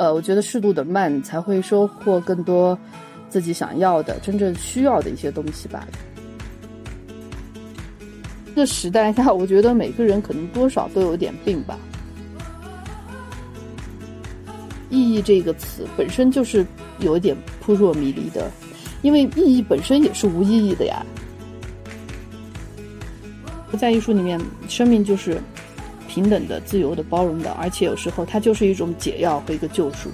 呃，我觉得适度的慢才会收获更多自己想要的、真正需要的一些东西吧。这个时代下，我觉得每个人可能多少都有点病吧。意义这个词本身就是有一点扑朔迷离的，因为意义本身也是无意义的呀。在艺术里面，生命就是平等的、自由的、包容的，而且有时候它就是一种解药和一个救赎。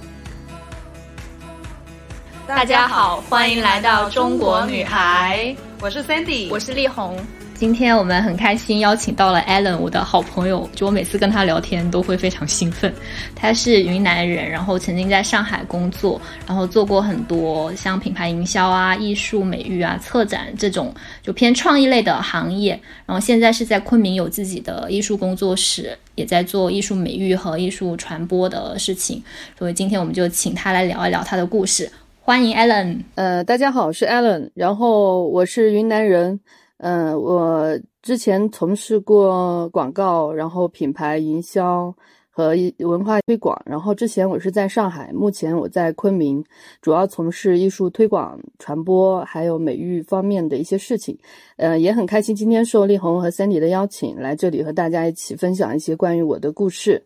大家好，欢迎来到中国女孩，我是 Sandy，我是丽红。今天我们很开心邀请到了 Allen，我的好朋友。就我每次跟他聊天都会非常兴奋。他是云南人，然后曾经在上海工作，然后做过很多像品牌营销啊、艺术美育啊、策展这种就偏创意类的行业。然后现在是在昆明有自己的艺术工作室，也在做艺术美育和艺术传播的事情。所以今天我们就请他来聊一聊他的故事。欢迎 Allen。呃，大家好，我是 Allen，然后我是云南人。嗯，我之前从事过广告，然后品牌营销和文化推广。然后之前我是在上海，目前我在昆明，主要从事艺术推广、传播还有美育方面的一些事情。呃，也很开心今天受力宏和 Sandy 的邀请，来这里和大家一起分享一些关于我的故事。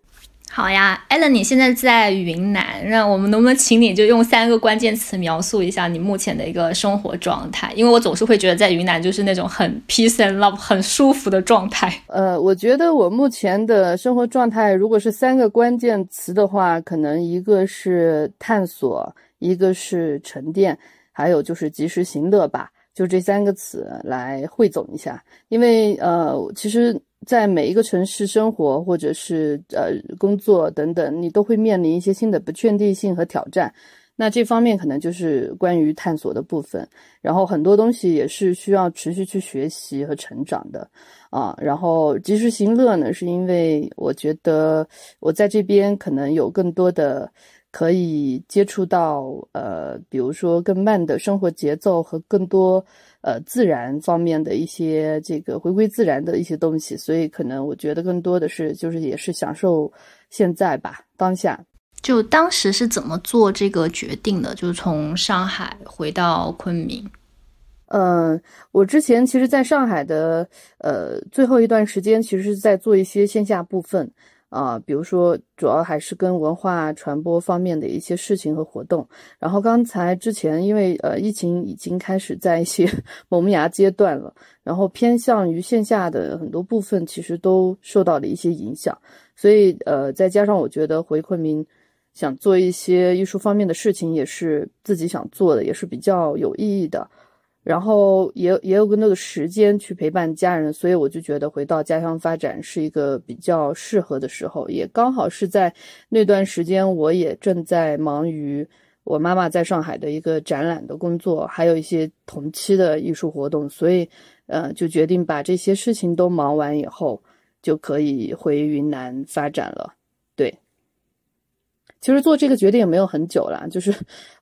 好呀，Allen，你现在在云南，那我们能不能请你就用三个关键词描述一下你目前的一个生活状态？因为我总是会觉得在云南就是那种很 peace and love、很舒服的状态。呃，我觉得我目前的生活状态，如果是三个关键词的话，可能一个是探索，一个是沉淀，还有就是及时行乐吧，就这三个词来汇总一下。因为呃，其实。在每一个城市生活，或者是呃工作等等，你都会面临一些新的不确定性和挑战。那这方面可能就是关于探索的部分。然后很多东西也是需要持续去学习和成长的啊。然后及时行乐呢，是因为我觉得我在这边可能有更多的可以接触到呃，比如说更慢的生活节奏和更多。呃，自然方面的一些这个回归自然的一些东西，所以可能我觉得更多的是就是也是享受现在吧，当下。就当时是怎么做这个决定的？就是从上海回到昆明。嗯，我之前其实在上海的呃最后一段时间，其实是在做一些线下部分。啊，比如说，主要还是跟文化传播方面的一些事情和活动。然后刚才之前，因为呃疫情已经开始在一些 萌芽阶段了，然后偏向于线下的很多部分，其实都受到了一些影响。所以呃，再加上我觉得回昆明想做一些艺术方面的事情，也是自己想做的，也是比较有意义的。然后也也有更多的时间去陪伴家人，所以我就觉得回到家乡发展是一个比较适合的时候，也刚好是在那段时间，我也正在忙于我妈妈在上海的一个展览的工作，还有一些同期的艺术活动，所以呃，就决定把这些事情都忙完以后，就可以回云南发展了。对，其实做这个决定也没有很久了，就是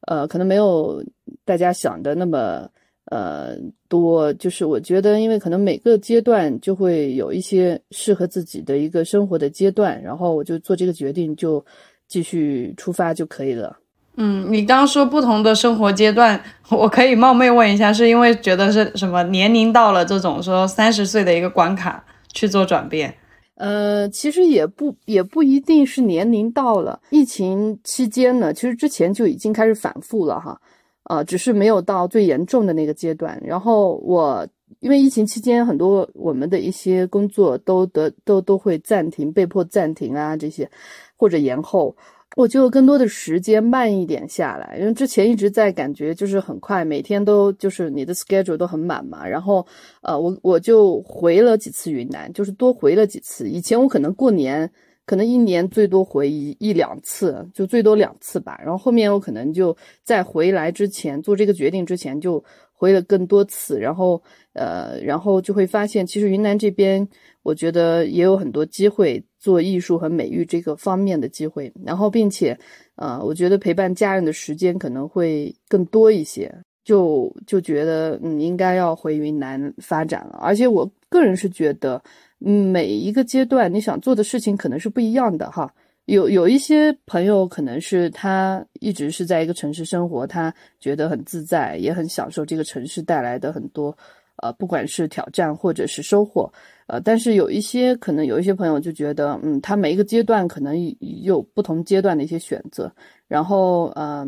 呃，可能没有大家想的那么。呃，多就是我觉得，因为可能每个阶段就会有一些适合自己的一个生活的阶段，然后我就做这个决定，就继续出发就可以了。嗯，你刚刚说不同的生活阶段，我可以冒昧问一下，是因为觉得是什么年龄到了这种说三十岁的一个关卡去做转变？呃，其实也不也不一定是年龄到了，疫情期间呢，其实之前就已经开始反复了哈。呃，只是没有到最严重的那个阶段。然后我因为疫情期间，很多我们的一些工作都得都都会暂停，被迫暂停啊，这些或者延后，我就更多的时间慢一点下来。因为之前一直在感觉就是很快，每天都就是你的 schedule 都很满嘛。然后呃，我我就回了几次云南，就是多回了几次。以前我可能过年。可能一年最多回一一两次，就最多两次吧。然后后面我可能就在回来之前做这个决定之前就回了更多次。然后呃，然后就会发现，其实云南这边我觉得也有很多机会做艺术和美育这个方面的机会。然后并且呃，我觉得陪伴家人的时间可能会更多一些，就就觉得嗯应该要回云南发展了。而且我个人是觉得。嗯每一个阶段你想做的事情可能是不一样的哈，有有一些朋友可能是他一直是在一个城市生活，他觉得很自在，也很享受这个城市带来的很多，呃，不管是挑战或者是收获，呃，但是有一些可能有一些朋友就觉得，嗯，他每一个阶段可能有不同阶段的一些选择，然后，呃，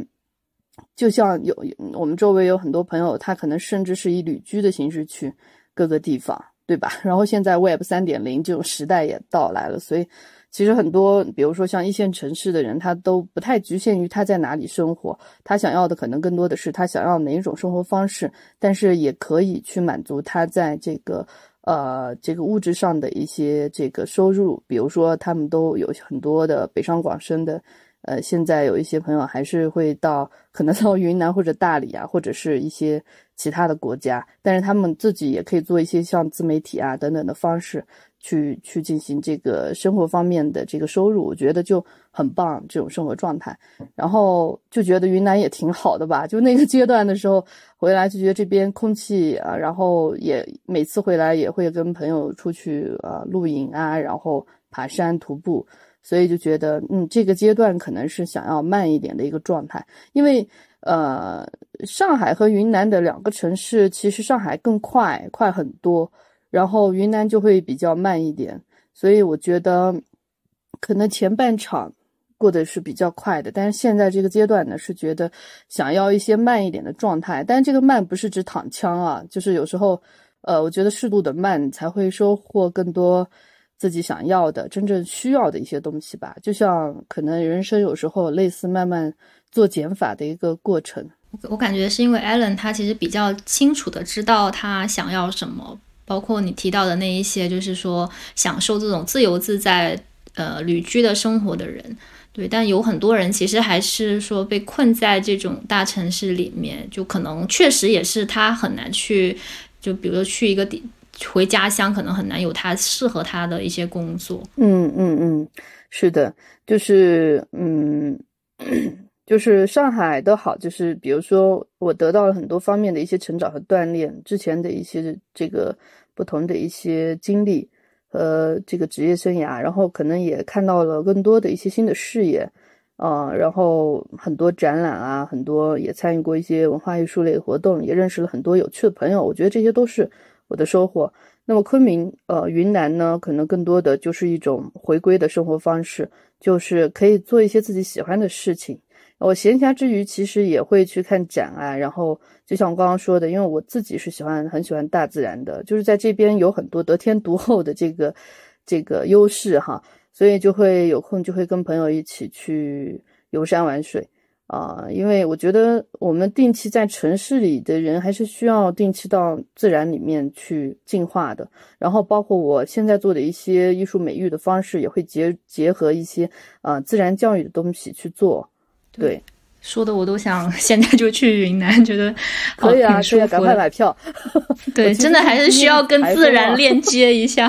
就像有我们周围有很多朋友，他可能甚至是以旅居的形式去各个地方，对吧？然后现在 Web 三点零这种时代也到来了，所以。其实很多，比如说像一线城市的人，他都不太局限于他在哪里生活，他想要的可能更多的是他想要哪一种生活方式，但是也可以去满足他在这个呃这个物质上的一些这个收入，比如说他们都有很多的北上广深的。呃，现在有一些朋友还是会到，可能到云南或者大理啊，或者是一些其他的国家，但是他们自己也可以做一些像自媒体啊等等的方式，去去进行这个生活方面的这个收入，我觉得就很棒这种生活状态。然后就觉得云南也挺好的吧，就那个阶段的时候回来就觉得这边空气啊，然后也每次回来也会跟朋友出去啊露营啊，然后爬山徒步。所以就觉得，嗯，这个阶段可能是想要慢一点的一个状态，因为，呃，上海和云南的两个城市，其实上海更快，快很多，然后云南就会比较慢一点。所以我觉得，可能前半场过得是比较快的，但是现在这个阶段呢，是觉得想要一些慢一点的状态。但这个慢不是指躺枪啊，就是有时候，呃，我觉得适度的慢才会收获更多。自己想要的、真正需要的一些东西吧，就像可能人生有时候类似慢慢做减法的一个过程。我感觉是因为 Allen 他其实比较清楚的知道他想要什么，包括你提到的那一些，就是说享受这种自由自在、呃旅居的生活的人。对，但有很多人其实还是说被困在这种大城市里面，就可能确实也是他很难去，就比如说去一个地。回家乡可能很难有他适合他的一些工作。嗯嗯嗯，是的，就是嗯，就是上海的好，就是比如说我得到了很多方面的一些成长和锻炼，之前的一些这个不同的一些经历和这个职业生涯，然后可能也看到了更多的一些新的视野啊，然后很多展览啊，很多也参与过一些文化艺术类的活动，也认识了很多有趣的朋友，我觉得这些都是。我的收获。那么昆明，呃，云南呢，可能更多的就是一种回归的生活方式，就是可以做一些自己喜欢的事情。我闲暇之余，其实也会去看展啊。然后，就像我刚刚说的，因为我自己是喜欢很喜欢大自然的，就是在这边有很多得天独厚的这个这个优势哈，所以就会有空就会跟朋友一起去游山玩水。啊，因为我觉得我们定期在城市里的人，还是需要定期到自然里面去进化的。然后，包括我现在做的一些艺术美育的方式，也会结结合一些啊自然教育的东西去做。对，说的我都想 现在就去云南，觉得可以啊，可以赶快买票。对，真的还是需要跟自然链接一下。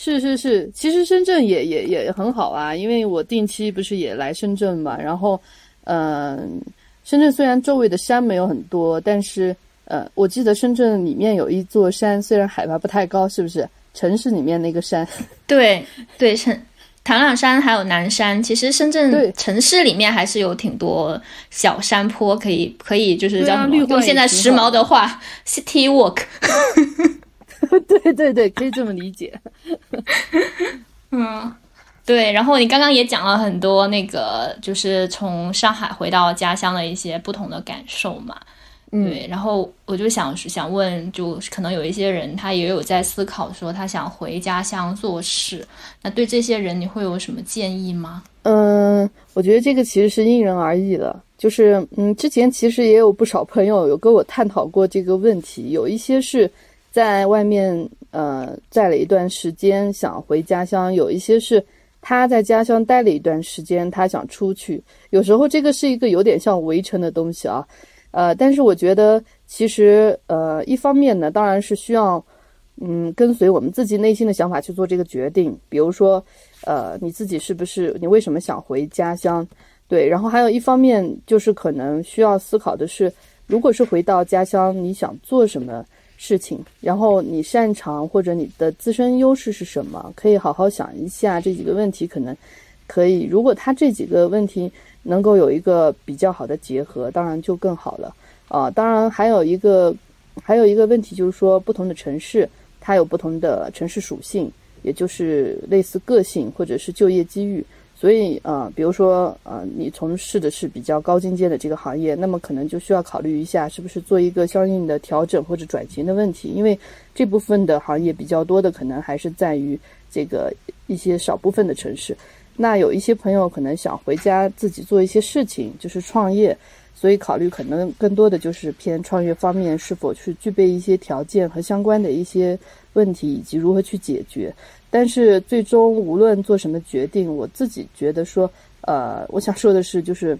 是是是，其实深圳也也也很好啊，因为我定期不是也来深圳嘛，然后，嗯，深圳虽然周围的山没有很多，但是呃，我记得深圳里面有一座山，虽然海拔不太高，是不是？城市里面那个山？对对，城唐朗山还有南山，其实深圳城市里面还是有挺多小山坡，可以可以就是叫什么？用现在时髦的话，city walk。对对对，可以这么理解。嗯，对。然后你刚刚也讲了很多那个，就是从上海回到家乡的一些不同的感受嘛。对。然后我就想想问，就可能有一些人他也有在思考说他想回家乡做事，那对这些人你会有什么建议吗？嗯，我觉得这个其实是因人而异的。就是嗯，之前其实也有不少朋友有跟我探讨过这个问题，有一些是。在外面，呃，在了一段时间，想回家乡。有一些是他在家乡待了一段时间，他想出去。有时候这个是一个有点像围城的东西啊，呃，但是我觉得其实，呃，一方面呢，当然是需要，嗯，跟随我们自己内心的想法去做这个决定。比如说，呃，你自己是不是你为什么想回家乡？对，然后还有一方面就是可能需要思考的是，如果是回到家乡，你想做什么？事情，然后你擅长或者你的自身优势是什么？可以好好想一下这几个问题，可能可以，如果他这几个问题能够有一个比较好的结合，当然就更好了啊。当然还有一个还有一个问题就是说，不同的城市它有不同的城市属性，也就是类似个性或者是就业机遇。所以啊，比如说啊，你从事的是比较高精尖的这个行业，那么可能就需要考虑一下，是不是做一个相应的调整或者转型的问题。因为这部分的行业比较多的，可能还是在于这个一些少部分的城市。那有一些朋友可能想回家自己做一些事情，就是创业，所以考虑可能更多的就是偏创业方面是否去具备一些条件和相关的一些问题，以及如何去解决。但是最终无论做什么决定，我自己觉得说，呃，我想说的是，就是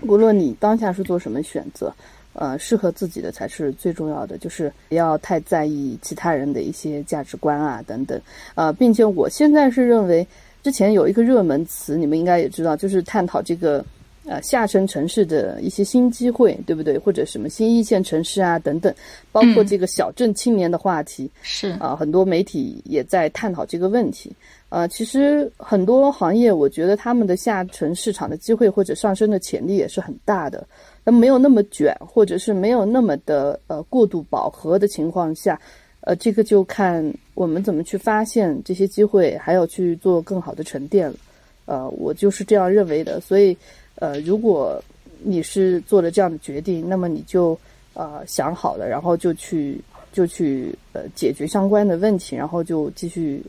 无论你当下是做什么选择，呃，适合自己的才是最重要的，就是不要太在意其他人的一些价值观啊等等，呃，并且我现在是认为，之前有一个热门词，你们应该也知道，就是探讨这个。呃，下沉城市的一些新机会，对不对？或者什么新一线城市啊，等等，包括这个小镇青年的话题，是啊，很多媒体也在探讨这个问题。呃，其实很多行业，我觉得他们的下沉市场的机会或者上升的潜力也是很大的。那没有那么卷，或者是没有那么的呃过度饱和的情况下，呃，这个就看我们怎么去发现这些机会，还有去做更好的沉淀了。呃，我就是这样认为的，所以。呃，如果你是做了这样的决定，那么你就呃想好了，然后就去就去呃解决相关的问题，然后就继续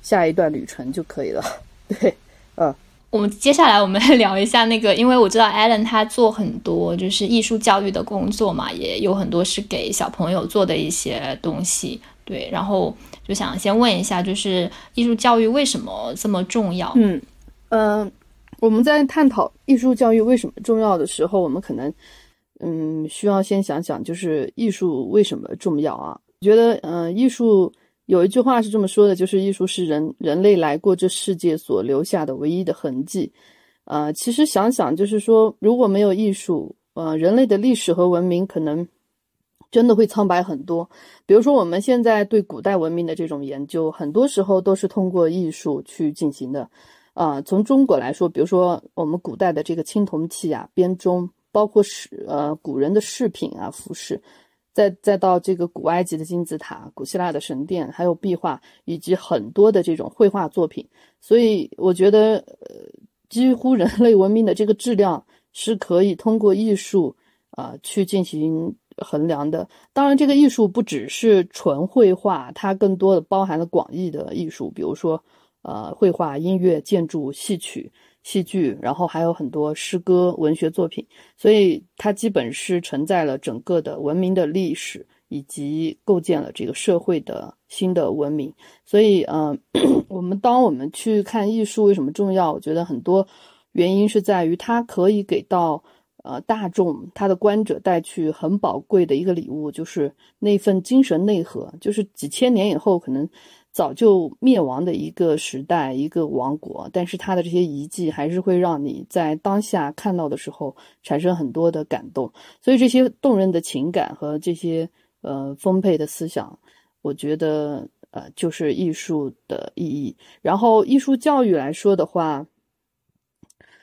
下一段旅程就可以了。对，嗯，我们接下来我们来 聊一下那个，因为我知道 Allen 他做很多就是艺术教育的工作嘛，也有很多是给小朋友做的一些东西。对，然后就想先问一下，就是艺术教育为什么这么重要？嗯嗯。我们在探讨艺术教育为什么重要的时候，我们可能，嗯，需要先想想，就是艺术为什么重要啊？觉得，嗯，艺术有一句话是这么说的，就是艺术是人人类来过这世界所留下的唯一的痕迹。啊，其实想想，就是说，如果没有艺术，呃，人类的历史和文明可能真的会苍白很多。比如说，我们现在对古代文明的这种研究，很多时候都是通过艺术去进行的。啊，从中国来说，比如说我们古代的这个青铜器啊、编钟，包括饰呃古人的饰品啊、服饰，再再到这个古埃及的金字塔、古希腊的神殿，还有壁画，以及很多的这种绘画作品。所以我觉得，呃，几乎人类文明的这个质量是可以通过艺术啊去进行衡量的。当然，这个艺术不只是纯绘画，它更多的包含了广义的艺术，比如说。呃，绘画、音乐、建筑、戏曲、戏剧，然后还有很多诗歌、文学作品，所以它基本是承载了整个的文明的历史，以及构建了这个社会的新的文明。所以，呃，我们当我们去看艺术为什么重要，我觉得很多原因是在于它可以给到呃大众、他的观者带去很宝贵的一个礼物，就是那份精神内核，就是几千年以后可能。早就灭亡的一个时代，一个王国，但是它的这些遗迹还是会让你在当下看到的时候产生很多的感动。所以这些动人的情感和这些呃丰沛的思想，我觉得呃就是艺术的意义。然后艺术教育来说的话，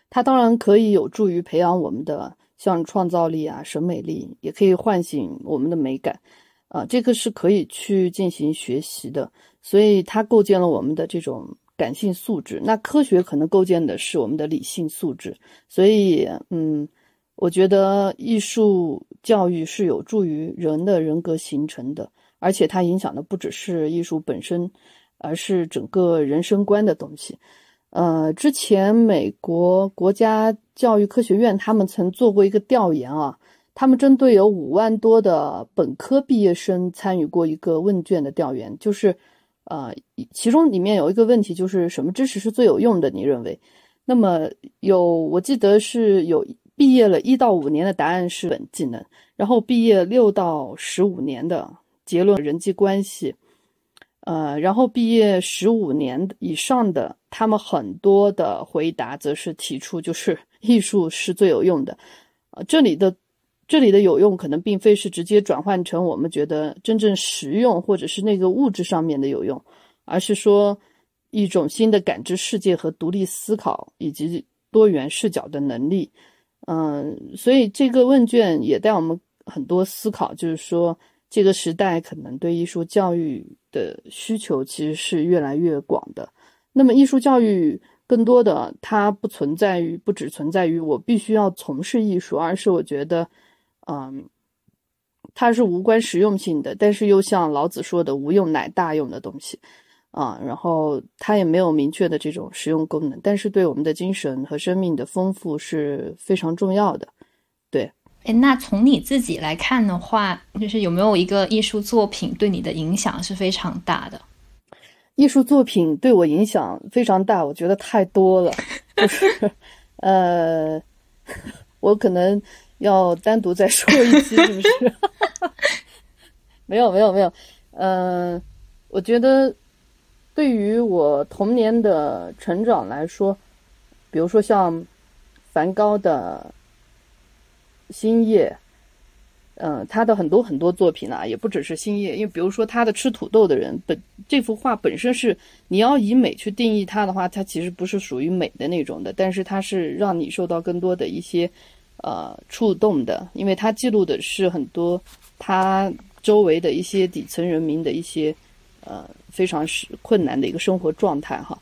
它当然可以有助于培养我们的像创造力啊、审美力，也可以唤醒我们的美感。啊，这个是可以去进行学习的，所以它构建了我们的这种感性素质。那科学可能构建的是我们的理性素质。所以，嗯，我觉得艺术教育是有助于人的人格形成的，而且它影响的不只是艺术本身，而是整个人生观的东西。呃，之前美国国家教育科学院他们曾做过一个调研啊。他们针对有五万多的本科毕业生参与过一个问卷的调研，就是，呃，其中里面有一个问题就是什么知识是最有用的？你认为？那么有，我记得是有毕业了一到五年的答案是本技能，然后毕业六到十五年的结论人际关系，呃，然后毕业十五年以上的，他们很多的回答则是提出就是 艺术是最有用的，呃，这里的。这里的有用可能并非是直接转换成我们觉得真正实用或者是那个物质上面的有用，而是说一种新的感知世界和独立思考以及多元视角的能力。嗯，所以这个问卷也带我们很多思考，就是说这个时代可能对艺术教育的需求其实是越来越广的。那么艺术教育更多的它不存在于不只存在于我必须要从事艺术，而是我觉得，嗯，它是无关实用性的，但是又像老子说的“无用乃大用”的东西。啊，然后它也没有明确的这种实用功能，但是对我们的精神和生命的丰富是非常重要的。对，哎，那从你自己来看的话，就是有没有一个艺术作品对你的影响是非常大的？艺术作品对我影响非常大，我觉得太多了，就是呃，我可能要单独再说一期，是不是？没有，没有，没有，嗯，我觉得。对于我童年的成长来说，比如说像梵高的《星夜》，嗯，他的很多很多作品啊，也不只是《星夜》，因为比如说他的《吃土豆的人》本这幅画本身是你要以美去定义它的话，它其实不是属于美的那种的，但是它是让你受到更多的一些呃触动的，因为它记录的是很多他周围的一些底层人民的一些。呃，非常是困难的一个生活状态哈，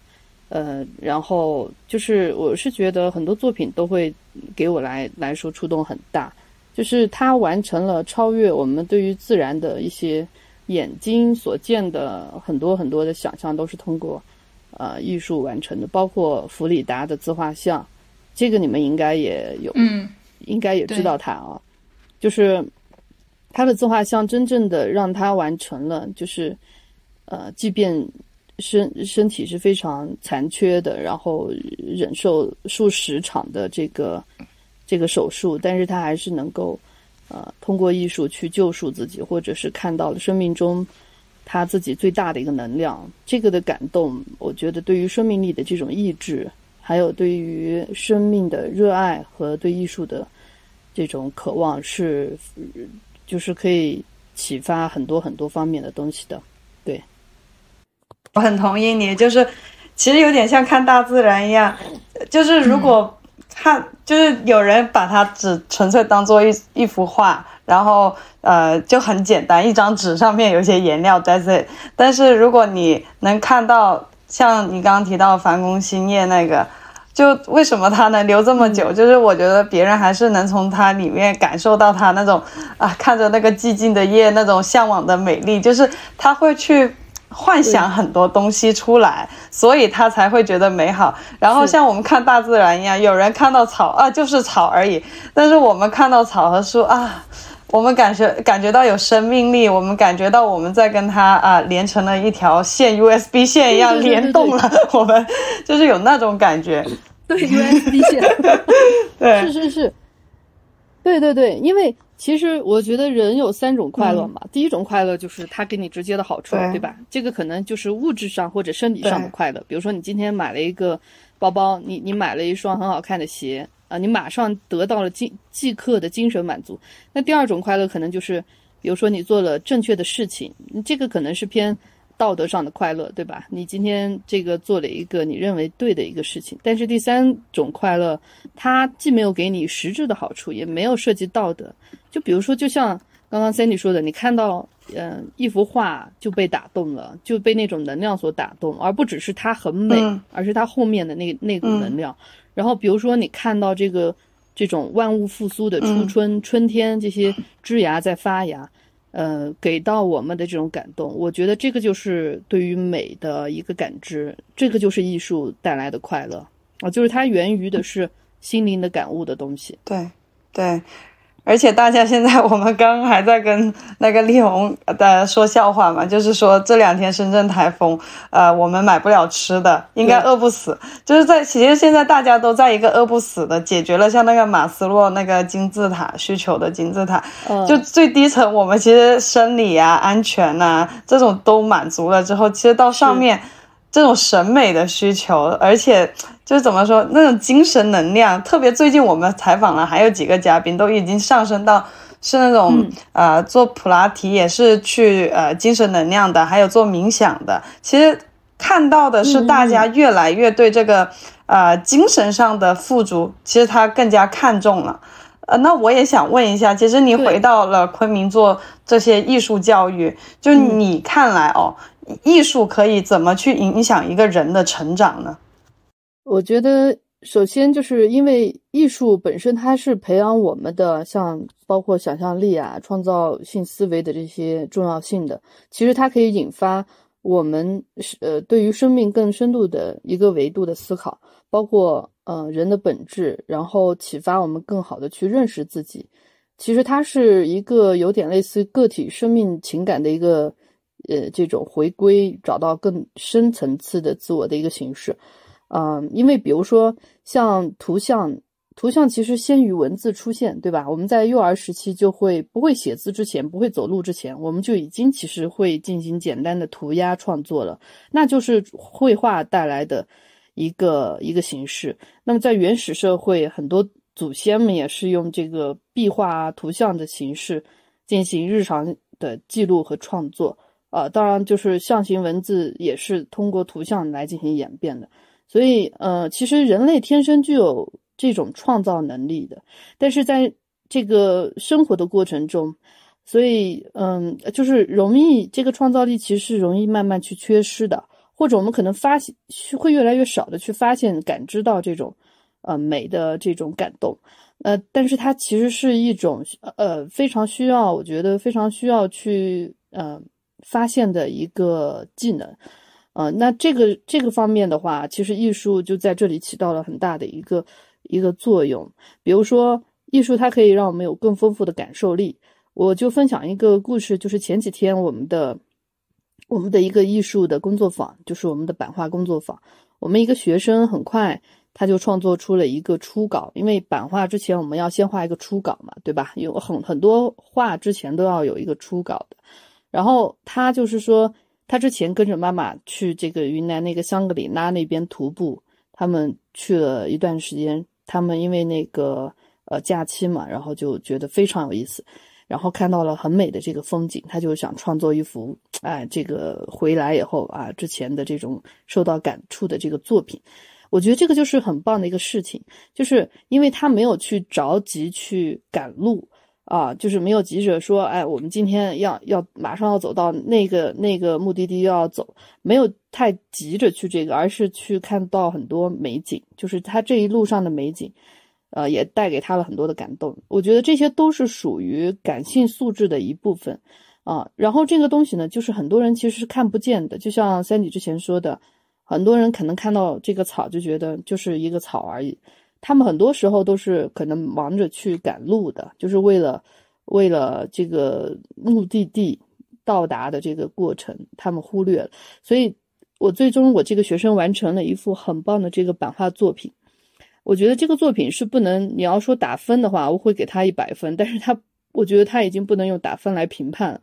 呃，然后就是我是觉得很多作品都会给我来来说触动很大，就是他完成了超越我们对于自然的一些眼睛所见的很多很多的想象，都是通过呃艺术完成的，包括弗里达的自画像，这个你们应该也有，嗯，应该也知道他啊，就是他的自画像真正的让他完成了，就是。呃，即便身身体是非常残缺的，然后忍受数十场的这个这个手术，但是他还是能够呃通过艺术去救赎自己，或者是看到了生命中他自己最大的一个能量。这个的感动，我觉得对于生命力的这种意志，还有对于生命的热爱和对艺术的这种渴望，是就是可以启发很多很多方面的东西的。对。我很同意你，就是其实有点像看大自然一样，就是如果看，就是有人把它只纯粹当做一一幅画，然后呃就很简单，一张纸上面有些颜料在这。但是如果你能看到像你刚刚提到梵宫星夜那个，就为什么他能留这么久？就是我觉得别人还是能从他里面感受到他那种啊，看着那个寂静的夜那种向往的美丽，就是他会去。幻想很多东西出来，所以他才会觉得美好。然后像我们看大自然一样，有人看到草啊，就是草而已。但是我们看到草和树啊，我们感觉感觉到有生命力，我们感觉到我们在跟它啊连成了一条线，USB 线一样联动了。我们就是有那种感觉。对 USB 线，对，是是是，对对对，因为。其实我觉得人有三种快乐嘛，第一种快乐就是它给你直接的好处，对吧？这个可能就是物质上或者身体上的快乐，比如说你今天买了一个包包，你你买了一双很好看的鞋啊，你马上得到了即即刻的精神满足。那第二种快乐可能就是，比如说你做了正确的事情，这个可能是偏。道德上的快乐，对吧？你今天这个做了一个你认为对的一个事情，但是第三种快乐，它既没有给你实质的好处，也没有涉及道德。就比如说，就像刚刚 Sandy 说的，你看到嗯一幅画就被打动了，就被那种能量所打动，而不只是它很美，而是它后面的那那股能量。然后比如说你看到这个这种万物复苏的初春，春天这些枝芽在发芽。呃，给到我们的这种感动，我觉得这个就是对于美的一个感知，这个就是艺术带来的快乐啊，就是它源于的是心灵的感悟的东西。对，对。而且大家现在，我们刚刚还在跟那个丽红的说笑话嘛，就是说这两天深圳台风，呃，我们买不了吃的，应该饿不死。就是在其实现在大家都在一个饿不死的解决了，像那个马斯洛那个金字塔需求的金字塔，就最低层我们其实生理啊、安全呐这种都满足了之后，其实到上面。这种审美的需求，而且就是怎么说，那种精神能量，特别最近我们采访了还有几个嘉宾，都已经上升到是那种呃做普拉提也是去呃精神能量的，还有做冥想的。其实看到的是大家越来越对这个呃精神上的富足，其实他更加看重了。呃，那我也想问一下，其实你回到了昆明做这些艺术教育，就你看来哦，艺术可以怎么去影响一个人的成长呢？我觉得，首先就是因为艺术本身它是培养我们的，像包括想象力啊、创造性思维的这些重要性的，其实它可以引发我们是呃对于生命更深度的一个维度的思考，包括。呃，人的本质，然后启发我们更好的去认识自己。其实它是一个有点类似个体生命情感的一个，呃，这种回归，找到更深层次的自我的一个形式。嗯，因为比如说像图像，图像其实先于文字出现，对吧？我们在幼儿时期就会不会写字之前，不会走路之前，我们就已经其实会进行简单的涂鸦创作了，那就是绘画带来的。一个一个形式，那么在原始社会，很多祖先们也是用这个壁画啊、图像的形式进行日常的记录和创作啊。当然，就是象形文字也是通过图像来进行演变的。所以，呃，其实人类天生具有这种创造能力的，但是在这个生活的过程中，所以，嗯，就是容易这个创造力其实是容易慢慢去缺失的。或者我们可能发现会越来越少的去发现、感知到这种，呃美的这种感动，呃，但是它其实是一种呃非常需要，我觉得非常需要去呃发现的一个技能，呃，那这个这个方面的话，其实艺术就在这里起到了很大的一个一个作用。比如说，艺术它可以让我们有更丰富的感受力。我就分享一个故事，就是前几天我们的。我们的一个艺术的工作坊，就是我们的版画工作坊。我们一个学生很快他就创作出了一个初稿，因为版画之前我们要先画一个初稿嘛，对吧？有很很多画之前都要有一个初稿的。然后他就是说，他之前跟着妈妈去这个云南那个香格里拉那边徒步，他们去了一段时间，他们因为那个呃假期嘛，然后就觉得非常有意思。然后看到了很美的这个风景，他就想创作一幅，哎，这个回来以后啊，之前的这种受到感触的这个作品。我觉得这个就是很棒的一个事情，就是因为他没有去着急去赶路啊，就是没有急着说，哎，我们今天要要马上要走到那个那个目的地要走，没有太急着去这个，而是去看到很多美景，就是他这一路上的美景。呃，也带给他了很多的感动。我觉得这些都是属于感性素质的一部分啊。然后这个东西呢，就是很多人其实是看不见的。就像三姐之前说的，很多人可能看到这个草就觉得就是一个草而已。他们很多时候都是可能忙着去赶路的，就是为了为了这个目的地到达的这个过程，他们忽略了。所以，我最终我这个学生完成了一幅很棒的这个版画作品。我觉得这个作品是不能，你要说打分的话，我会给他一百分。但是他，我觉得他已经不能用打分来评判，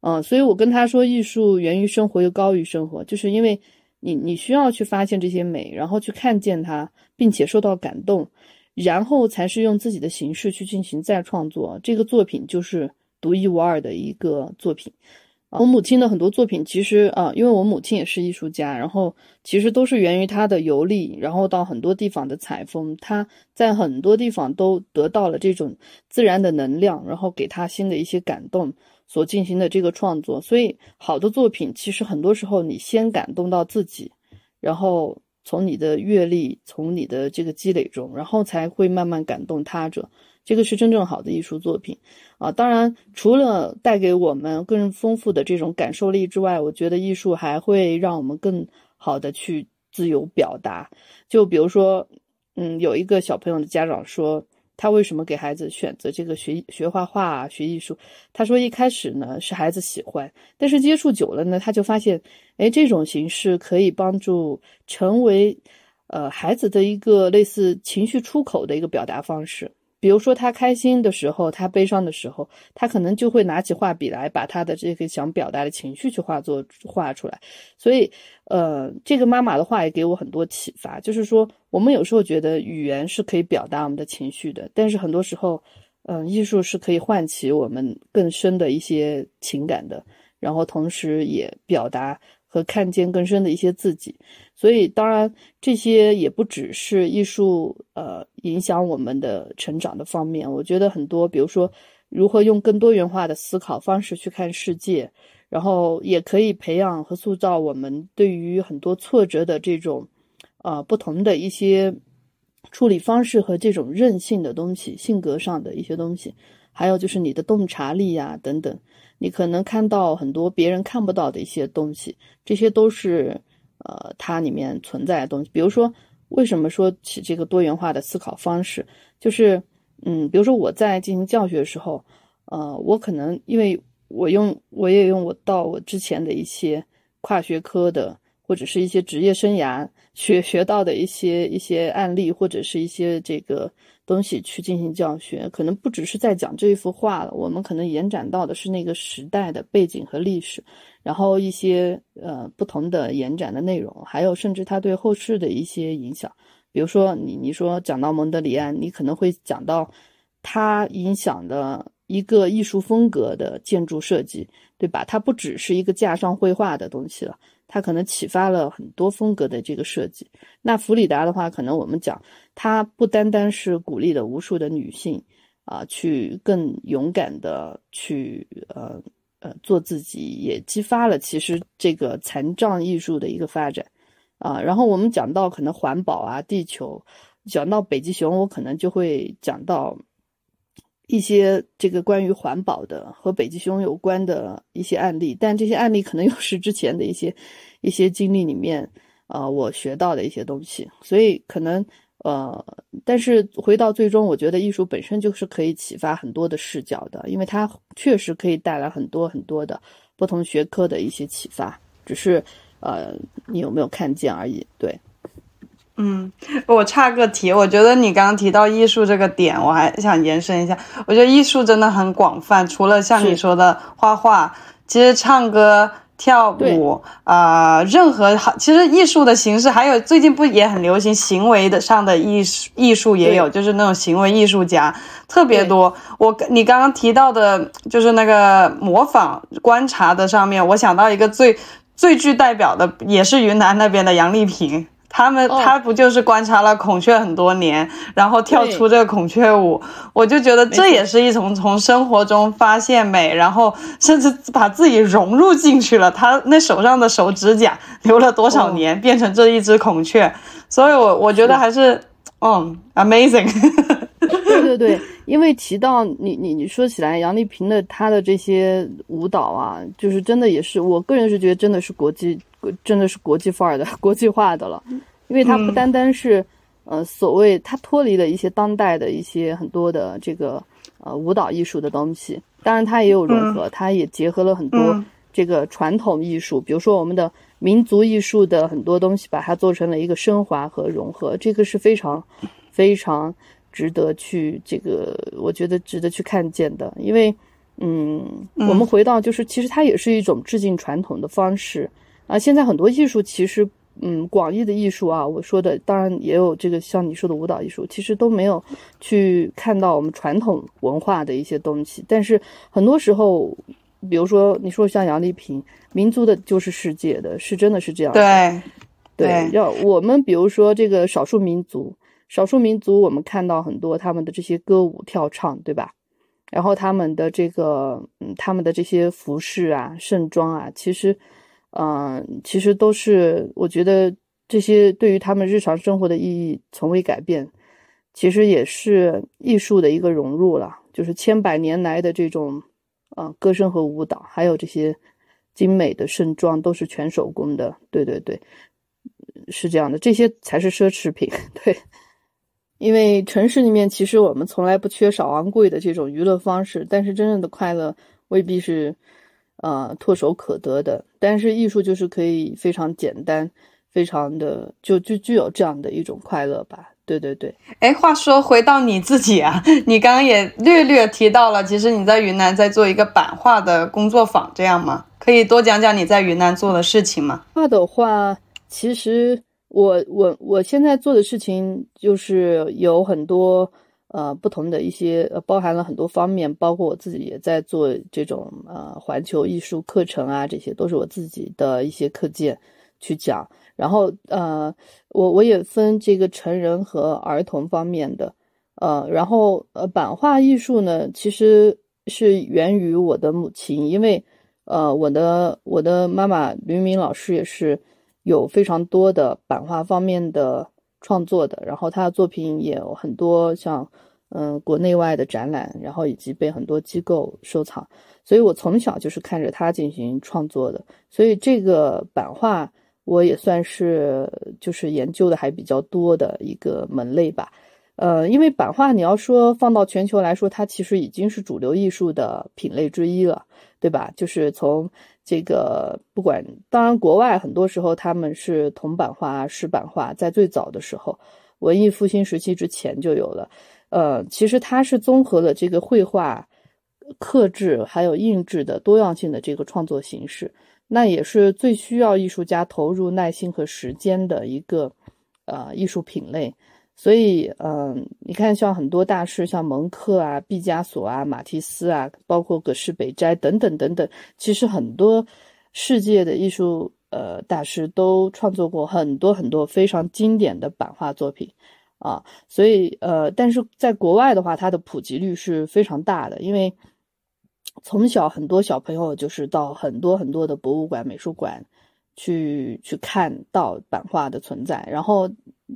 嗯，所以我跟他说，艺术源于生活又高于生活，就是因为你你需要去发现这些美，然后去看见它，并且受到感动，然后才是用自己的形式去进行再创作，这个作品就是独一无二的一个作品。我母亲的很多作品，其实啊，因为我母亲也是艺术家，然后其实都是源于她的游历，然后到很多地方的采风，她在很多地方都得到了这种自然的能量，然后给她新的一些感动，所进行的这个创作。所以，好的作品其实很多时候你先感动到自己，然后从你的阅历，从你的这个积累中，然后才会慢慢感动他者。这个是真正好的艺术作品，啊，当然除了带给我们更丰富的这种感受力之外，我觉得艺术还会让我们更好的去自由表达。就比如说，嗯，有一个小朋友的家长说，他为什么给孩子选择这个学学画画、学艺术？他说一开始呢是孩子喜欢，但是接触久了呢，他就发现，哎，这种形式可以帮助成为，呃，孩子的一个类似情绪出口的一个表达方式。比如说他开心的时候，他悲伤的时候，他可能就会拿起画笔来，把他的这个想表达的情绪去画作画出来。所以，呃，这个妈妈的话也给我很多启发，就是说，我们有时候觉得语言是可以表达我们的情绪的，但是很多时候，嗯，艺术是可以唤起我们更深的一些情感的，然后同时也表达和看见更深的一些自己。所以，当然这些也不只是艺术呃影响我们的成长的方面。我觉得很多，比如说如何用更多元化的思考方式去看世界，然后也可以培养和塑造我们对于很多挫折的这种啊不同的一些。处理方式和这种韧性的东西，性格上的一些东西，还有就是你的洞察力呀等等，你可能看到很多别人看不到的一些东西，这些都是呃它里面存在的东西。比如说，为什么说起这个多元化的思考方式，就是嗯，比如说我在进行教学的时候，呃，我可能因为我用我也用我到我之前的一些跨学科的。或者是一些职业生涯学学到的一些一些案例，或者是一些这个东西去进行教学，可能不只是在讲这一幅画了，我们可能延展到的是那个时代的背景和历史，然后一些呃不同的延展的内容，还有甚至它对后世的一些影响。比如说你你说讲到蒙德里安，你可能会讲到他影响的一个艺术风格的建筑设计，对吧？它不只是一个架上绘画的东西了。他可能启发了很多风格的这个设计。那弗里达的话，可能我们讲，他不单单是鼓励了无数的女性啊，去更勇敢的去呃呃做自己，也激发了其实这个残障艺术的一个发展啊。然后我们讲到可能环保啊，地球，讲到北极熊，我可能就会讲到。一些这个关于环保的和北极熊有关的一些案例，但这些案例可能又是之前的一些一些经历里面，呃，我学到的一些东西，所以可能呃，但是回到最终，我觉得艺术本身就是可以启发很多的视角的，因为它确实可以带来很多很多的不同学科的一些启发，只是呃，你有没有看见而已，对。嗯，我差个题，我觉得你刚刚提到艺术这个点，我还想延伸一下。我觉得艺术真的很广泛，除了像你说的画画，其实唱歌、跳舞啊，任何好，其实艺术的形式，还有最近不也很流行行为的上的艺术，艺术也有，就是那种行为艺术家特别多。我你刚刚提到的，就是那个模仿观察的上面，我想到一个最最具代表的，也是云南那边的杨丽萍。他们他不就是观察了孔雀很多年，然后跳出这个孔雀舞，我就觉得这也是一种从生活中发现美，然后甚至把自己融入进去了。他那手上的手指甲留了多少年，变成这一只孔雀，所以我我觉得还是嗯，amazing。对对对，因为提到你你你说起来杨丽萍的她的这些舞蹈啊，就是真的也是，我个人是觉得真的是国际。真的是国际范儿的、国际化的了，因为它不单单是，呃，所谓它脱离了一些当代的一些很多的这个呃舞蹈艺术的东西，当然它也有融合，它也结合了很多这个传统艺术，比如说我们的民族艺术的很多东西，把它做成了一个升华和融合，这个是非常非常值得去这个，我觉得值得去看见的，因为嗯，我们回到就是其实它也是一种致敬传统的方式。啊，现在很多艺术其实，嗯，广义的艺术啊，我说的当然也有这个像你说的舞蹈艺术，其实都没有去看到我们传统文化的一些东西。但是很多时候，比如说你说像杨丽萍，民族的就是世界的，是真的是这样。对，对，要我们比如说这个少数民族，少数民族我们看到很多他们的这些歌舞跳唱，对吧？然后他们的这个，嗯，他们的这些服饰啊、盛装啊，其实。嗯，其实都是我觉得这些对于他们日常生活的意义从未改变，其实也是艺术的一个融入了，就是千百年来的这种啊歌声和舞蹈，还有这些精美的盛装都是全手工的，对对对，是这样的，这些才是奢侈品，对，因为城市里面其实我们从来不缺少昂贵的这种娱乐方式，但是真正的快乐未必是。呃，唾手可得的，但是艺术就是可以非常简单，非常的就就具有这样的一种快乐吧。对对对。哎，话说回到你自己啊，你刚刚也略略提到了，其实你在云南在做一个版画的工作坊，这样吗？可以多讲讲你在云南做的事情吗？画的话，其实我我我现在做的事情就是有很多呃不同的一些包含了很多方面，包括我自己也在做这种呃环球艺术课程啊，这些都是我自己的一些课件去讲。然后呃我我也分这个成人和儿童方面的，呃然后呃版画艺术呢，其实是源于我的母亲，因为呃我的我的妈妈吕敏老师也是有非常多的版画方面的。创作的，然后他的作品也有很多，像嗯国内外的展览，然后以及被很多机构收藏，所以我从小就是看着他进行创作的，所以这个版画我也算是就是研究的还比较多的一个门类吧。呃，因为版画你要说放到全球来说，它其实已经是主流艺术的品类之一了，对吧？就是从这个不管，当然国外很多时候他们是铜版画、石版画，在最早的时候，文艺复兴时期之前就有了。呃，其实它是综合了这个绘画、刻制还有印制的多样性的这个创作形式，那也是最需要艺术家投入耐心和时间的一个呃艺术品类。所以，嗯，你看，像很多大师，像蒙克啊、毕加索啊、马蒂斯啊，包括葛饰北斋等等等等，其实很多世界的艺术呃大师都创作过很多很多非常经典的版画作品啊。所以，呃，但是在国外的话，它的普及率是非常大的，因为从小很多小朋友就是到很多很多的博物馆、美术馆去去看到版画的存在，然后。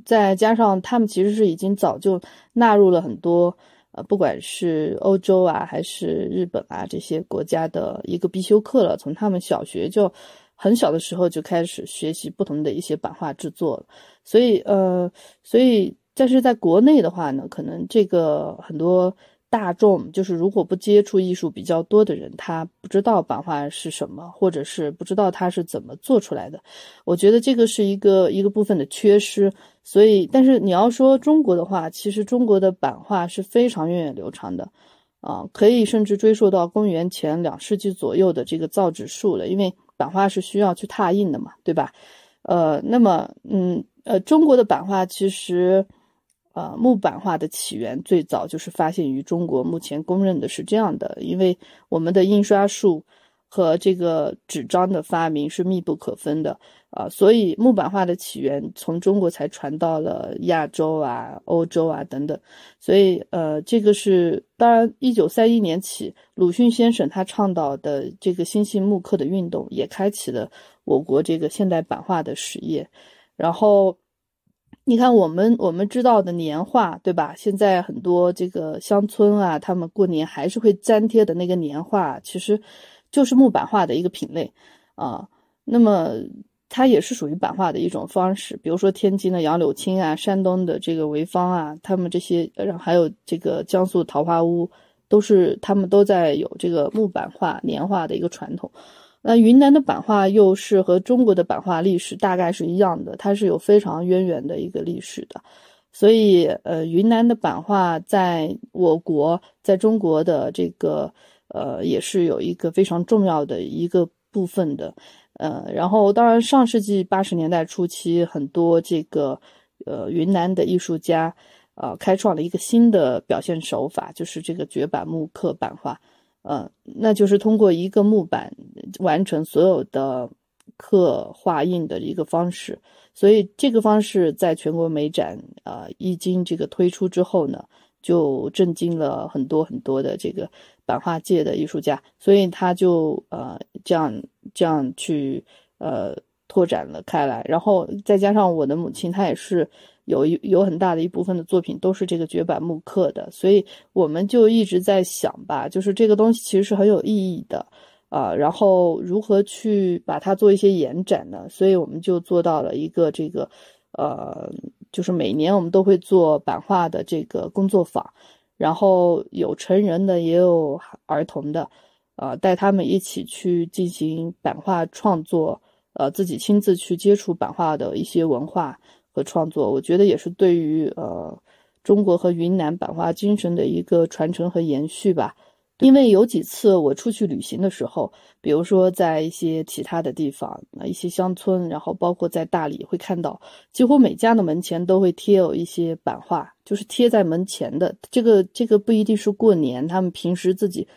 再加上他们其实是已经早就纳入了很多，呃，不管是欧洲啊还是日本啊这些国家的一个必修课了。从他们小学就很小的时候就开始学习不同的一些版画制作了。所以，呃，所以但是在国内的话呢，可能这个很多。大众就是如果不接触艺术比较多的人，他不知道版画是什么，或者是不知道它是怎么做出来的。我觉得这个是一个一个部分的缺失。所以，但是你要说中国的话，其实中国的版画是非常源远流长的，啊，可以甚至追溯到公元前两世纪左右的这个造纸术了。因为版画是需要去拓印的嘛，对吧？呃，那么，嗯，呃，中国的版画其实。呃，木板画的起源最早就是发现于中国。目前公认的是这样的，因为我们的印刷术和这个纸张的发明是密不可分的啊，所以木板画的起源从中国才传到了亚洲啊、欧洲啊等等。所以，呃，这个是当然，一九三一年起，鲁迅先生他倡导的这个新兴木刻的运动，也开启了我国这个现代版画的实业，然后。你看，我们我们知道的年画，对吧？现在很多这个乡村啊，他们过年还是会粘贴的那个年画，其实就是木版画的一个品类啊。那么它也是属于版画的一种方式。比如说天津的杨柳青啊，山东的这个潍坊啊，他们这些，然后还有这个江苏桃花坞，都是他们都在有这个木版画年画的一个传统。那云南的版画又是和中国的版画历史大概是一样的，它是有非常渊源的一个历史的，所以呃，云南的版画在我国在中国的这个呃也是有一个非常重要的一个部分的，呃，然后当然上世纪八十年代初期，很多这个呃云南的艺术家呃开创了一个新的表现手法，就是这个绝版木刻版画。呃，那就是通过一个木板完成所有的刻画印的一个方式，所以这个方式在全国美展啊一经这个推出之后呢，就震惊了很多很多的这个版画界的艺术家，所以他就呃这样这样去呃拓展了开来，然后再加上我的母亲，她也是。有一有很大的一部分的作品都是这个绝版木刻的，所以我们就一直在想吧，就是这个东西其实是很有意义的啊，然后如何去把它做一些延展呢？所以我们就做到了一个这个，呃，就是每年我们都会做版画的这个工作坊，然后有成人的也有儿童的，呃，带他们一起去进行版画创作，呃，自己亲自去接触版画的一些文化。和创作，我觉得也是对于呃中国和云南版画精神的一个传承和延续吧。因为有几次我出去旅行的时候，比如说在一些其他的地方，一些乡村，然后包括在大理会看到，几乎每家的门前都会贴有一些版画，就是贴在门前的。这个这个不一定是过年，他们平时自己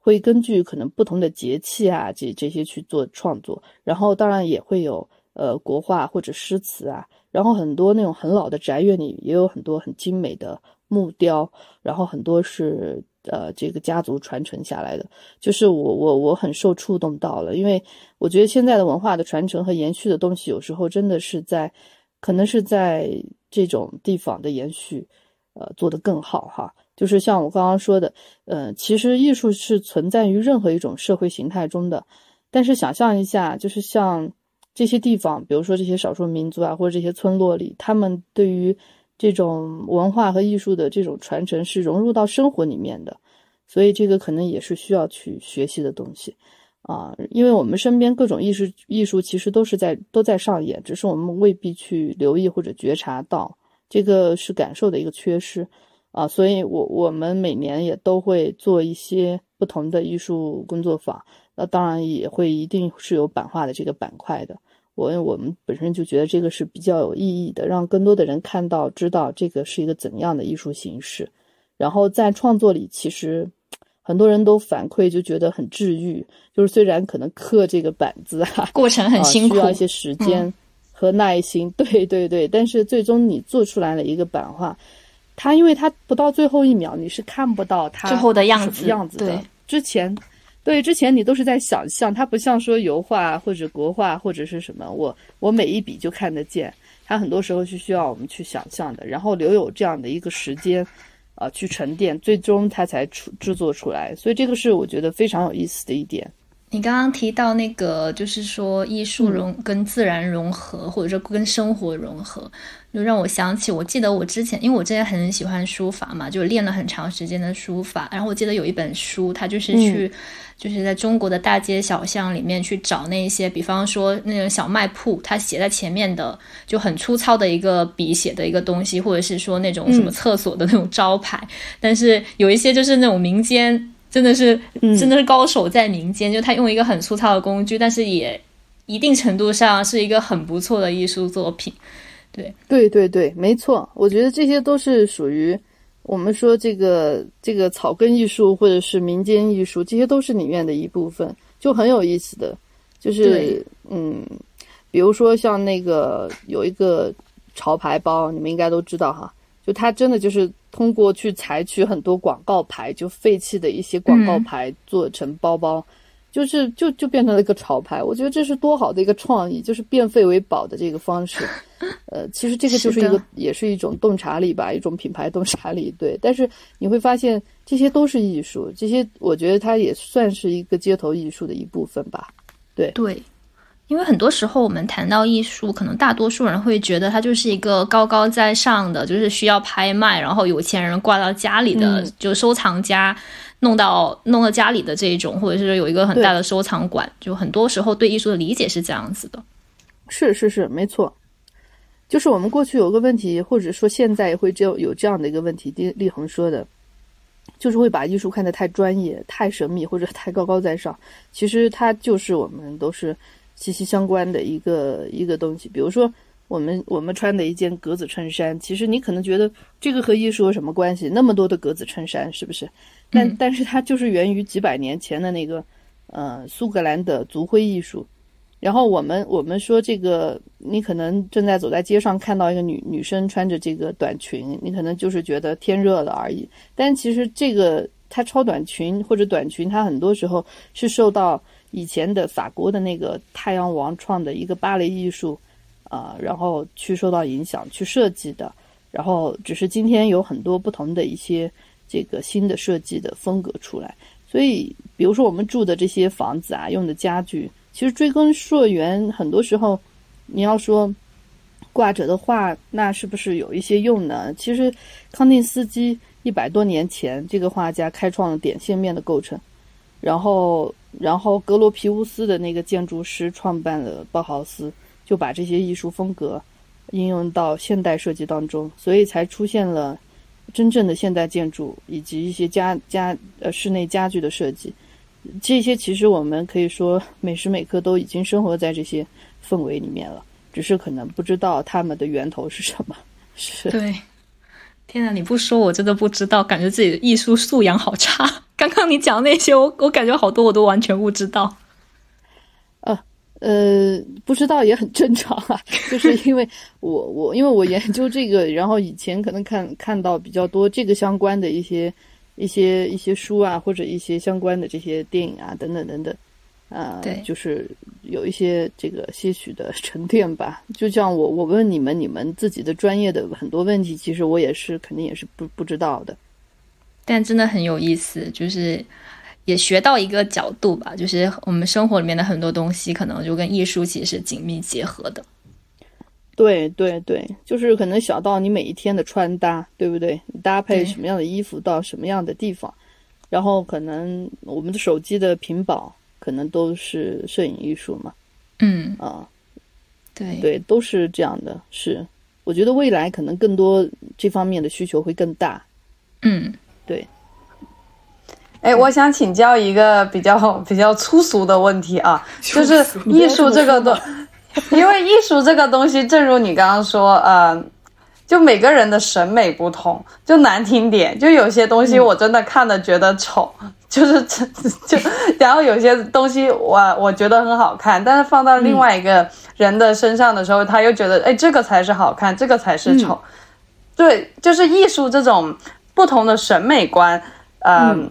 会根据可能不同的节气啊，这这些去做创作。然后当然也会有呃国画或者诗词啊，然后很多那种很老的宅院里也有很多很精美的木雕，然后很多是。呃，这个家族传承下来的，就是我我我很受触动到了，因为我觉得现在的文化的传承和延续的东西，有时候真的是在，可能是在这种地方的延续，呃，做得更好哈。就是像我刚刚说的，呃，其实艺术是存在于任何一种社会形态中的，但是想象一下，就是像这些地方，比如说这些少数民族啊，或者这些村落里，他们对于。这种文化和艺术的这种传承是融入到生活里面的，所以这个可能也是需要去学习的东西啊。因为我们身边各种艺术艺术其实都是在都在上演，只是我们未必去留意或者觉察到，这个是感受的一个缺失啊。所以我我们每年也都会做一些不同的艺术工作坊，那当然也会一定是有版画的这个板块的。我我们本身就觉得这个是比较有意义的，让更多的人看到、知道这个是一个怎样的艺术形式。然后在创作里，其实很多人都反馈就觉得很治愈。就是虽然可能刻这个板子啊，过程很辛苦，需要一些时间和耐心。对对对，但是最终你做出来了一个版画，它因为它不到最后一秒，你是看不到它最后的样子样子的。之前。对，之前你都是在想象，它不像说油画或者国画或者是什么，我我每一笔就看得见，它很多时候是需要我们去想象的，然后留有这样的一个时间，啊，去沉淀，最终它才出制作出来，所以这个是我觉得非常有意思的一点。你刚刚提到那个，就是说艺术融跟自然融合，或者说跟生活融合，就让我想起，我记得我之前，因为我之前很喜欢书法嘛，就练了很长时间的书法。然后我记得有一本书，它就是去，就是在中国的大街小巷里面去找那些，比方说那种小卖铺，它写在前面的就很粗糙的一个笔写的一个东西，或者是说那种什么厕所的那种招牌，但是有一些就是那种民间。真的是，真的是高手在民间。就他用一个很粗糙的工具，但是也一定程度上是一个很不错的艺术作品。对，对，对，对，没错。我觉得这些都是属于我们说这个这个草根艺术或者是民间艺术，这些都是里面的一部分，就很有意思的。就是嗯，比如说像那个有一个潮牌包，你们应该都知道哈。就它真的就是通过去采取很多广告牌，就废弃的一些广告牌做成包包，就是就就变成了一个潮牌。我觉得这是多好的一个创意，就是变废为宝的这个方式。呃，其实这个就是一个也是一种洞察力吧，一种品牌洞察力。对，但是你会发现这些都是艺术，这些我觉得它也算是一个街头艺术的一部分吧。对对。因为很多时候我们谈到艺术，可能大多数人会觉得它就是一个高高在上的，就是需要拍卖，然后有钱人挂到家里的，就收藏家弄到弄到家里的这一种，或者是有一个很大的收藏馆。就很多时候对艺术的理解是这样子的。是是是，没错。就是我们过去有个问题，或者说现在也会就有这样的一个问题，立立恒说的，就是会把艺术看得太专业、太神秘或者太高高在上。其实它就是我们都是。息息相关的一个一个东西，比如说我们我们穿的一件格子衬衫，其实你可能觉得这个和艺术有什么关系？那么多的格子衬衫，是不是？但但是它就是源于几百年前的那个呃苏格兰的族徽艺术。然后我们我们说这个，你可能正在走在街上看到一个女女生穿着这个短裙，你可能就是觉得天热了而已。但其实这个它超短裙或者短裙，它很多时候是受到。以前的法国的那个太阳王创的一个芭蕾艺术，啊，然后去受到影响去设计的，然后只是今天有很多不同的一些这个新的设计的风格出来，所以比如说我们住的这些房子啊，用的家具，其实追根溯源，很多时候你要说挂着的画，那是不是有一些用呢？其实康定斯基一百多年前，这个画家开创了点线面的构成，然后。然后格罗皮乌斯的那个建筑师创办了包豪斯，就把这些艺术风格应用到现代设计当中，所以才出现了真正的现代建筑以及一些家家呃室内家具的设计，这些其实我们可以说每时每刻都已经生活在这些氛围里面了，只是可能不知道他们的源头是什么。是 对，天呐，你不说我真的不知道，感觉自己的艺术素养好差。刚刚你讲那些，我我感觉好多我都完全不知道。呃呃，不知道也很正常啊，就是因为我我因为我研究这个，然后以前可能看看到比较多这个相关的一些一些一些书啊，或者一些相关的这些电影啊等等等等。啊，对，就是有一些这个些许的沉淀吧。就像我，我问你们，你们自己的专业的很多问题，其实我也是肯定也是不不知道的。但真的很有意思，就是也学到一个角度吧，就是我们生活里面的很多东西，可能就跟艺术其实是紧密结合的。对对对，就是可能小到你每一天的穿搭，对不对？你搭配什么样的衣服到什么样的地方，然后可能我们的手机的屏保。可能都是摄影艺术嘛，嗯啊，对对，都是这样的。是，我觉得未来可能更多这方面的需求会更大。嗯，对。哎，我想请教一个比较 比较粗俗的问题啊，就是艺术这个东，因为艺术这个东西，正如你刚刚说，呃，就每个人的审美不同，就难听点，就有些东西我真的看的觉得丑。就是这就，然后有些东西我我觉得很好看，但是放到另外一个人的身上的时候，他又觉得哎，这个才是好看，这个才是丑。对，就是艺术这种不同的审美观，嗯，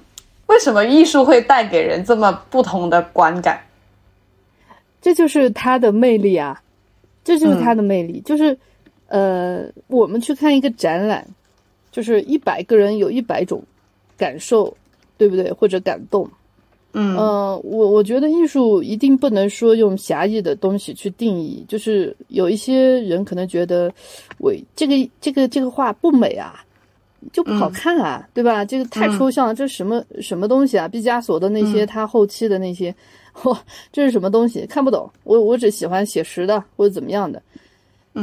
为什么艺术会带给人这么不同的观感？这就是它的魅力啊！这就是它的魅力，就是呃，我们去看一个展览，就是一百个人有一百种感受。对不对？或者感动，嗯我我觉得艺术一定不能说用狭义的东西去定义，就是有一些人可能觉得，我这个这个这个画不美啊，就不好看啊，对吧？这个太抽象了，这什么什么东西啊？毕加索的那些，他后期的那些，哇，这是什么东西？看不懂。我我只喜欢写实的或者怎么样的，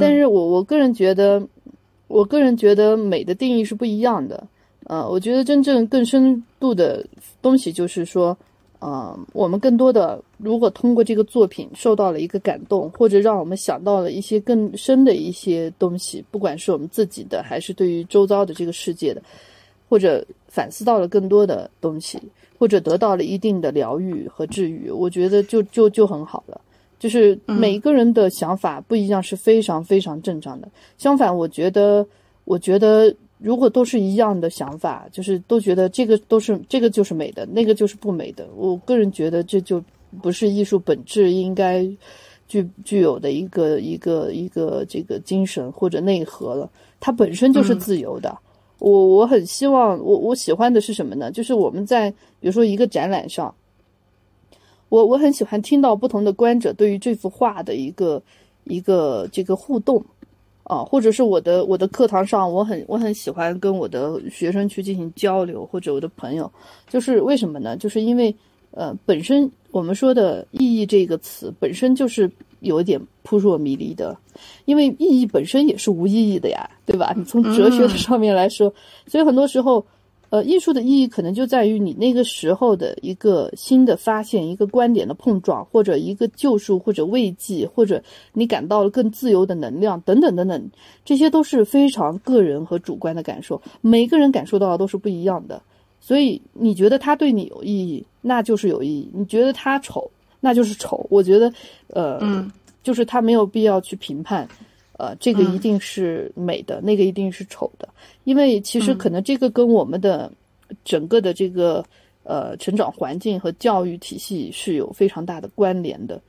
但是我我个人觉得，我个人觉得美的定义是不一样的。呃，我觉得真正更深度的东西就是说，呃，我们更多的如果通过这个作品受到了一个感动，或者让我们想到了一些更深的一些东西，不管是我们自己的，还是对于周遭的这个世界的，或者反思到了更多的东西，或者得到了一定的疗愈和治愈，我觉得就就就很好了。就是每个人的想法不一样，是非常非常正常的。相反，我觉得，我觉得。如果都是一样的想法，就是都觉得这个都是这个就是美的，那个就是不美的。我个人觉得这就不是艺术本质应该具具有的一个一个一个这个精神或者内核了。它本身就是自由的。我我很希望我我喜欢的是什么呢？就是我们在比如说一个展览上，我我很喜欢听到不同的观者对于这幅画的一个一个这个互动。啊，或者是我的我的课堂上，我很我很喜欢跟我的学生去进行交流，或者我的朋友，就是为什么呢？就是因为呃，本身我们说的意义这个词本身就是有一点扑朔迷离的，因为意义本身也是无意义的呀，对吧？你从哲学的上面来说，所以很多时候。呃，艺术的意义可能就在于你那个时候的一个新的发现，一个观点的碰撞，或者一个救赎，或者慰藉，或者你感到了更自由的能量，等等等等，这些都是非常个人和主观的感受，每个人感受到的都是不一样的。所以你觉得它对你有意义，那就是有意义；你觉得它丑，那就是丑。我觉得，呃，就是他没有必要去评判。呃，这个一定是美的，那个一定是丑的，因为其实可能这个跟我们的整个的这个呃成长环境和教育体系是有非常大的关联的。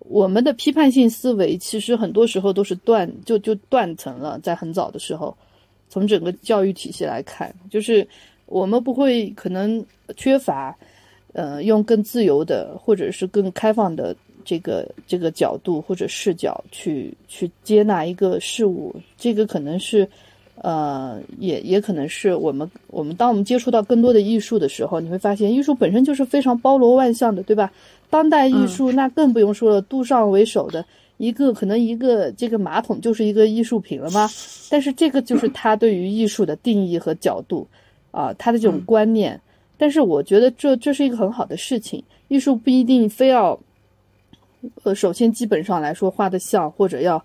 我们的批判性思维其实很多时候都是断就就断层了，在很早的时候，从整个教育体系来看，就是我们不会可能缺乏呃用更自由的或者是更开放的。这个这个角度或者视角去去接纳一个事物，这个可能是，呃，也也可能是我们我们当我们接触到更多的艺术的时候，你会发现艺术本身就是非常包罗万象的，对吧？当代艺术那更不用说了，杜尚为首的一个可能一个这个马桶就是一个艺术品了吗？但是这个就是他对于艺术的定义和角度，啊，他的这种观念。但是我觉得这这是一个很好的事情，艺术不一定非要，呃，首先基本上来说画的像或者要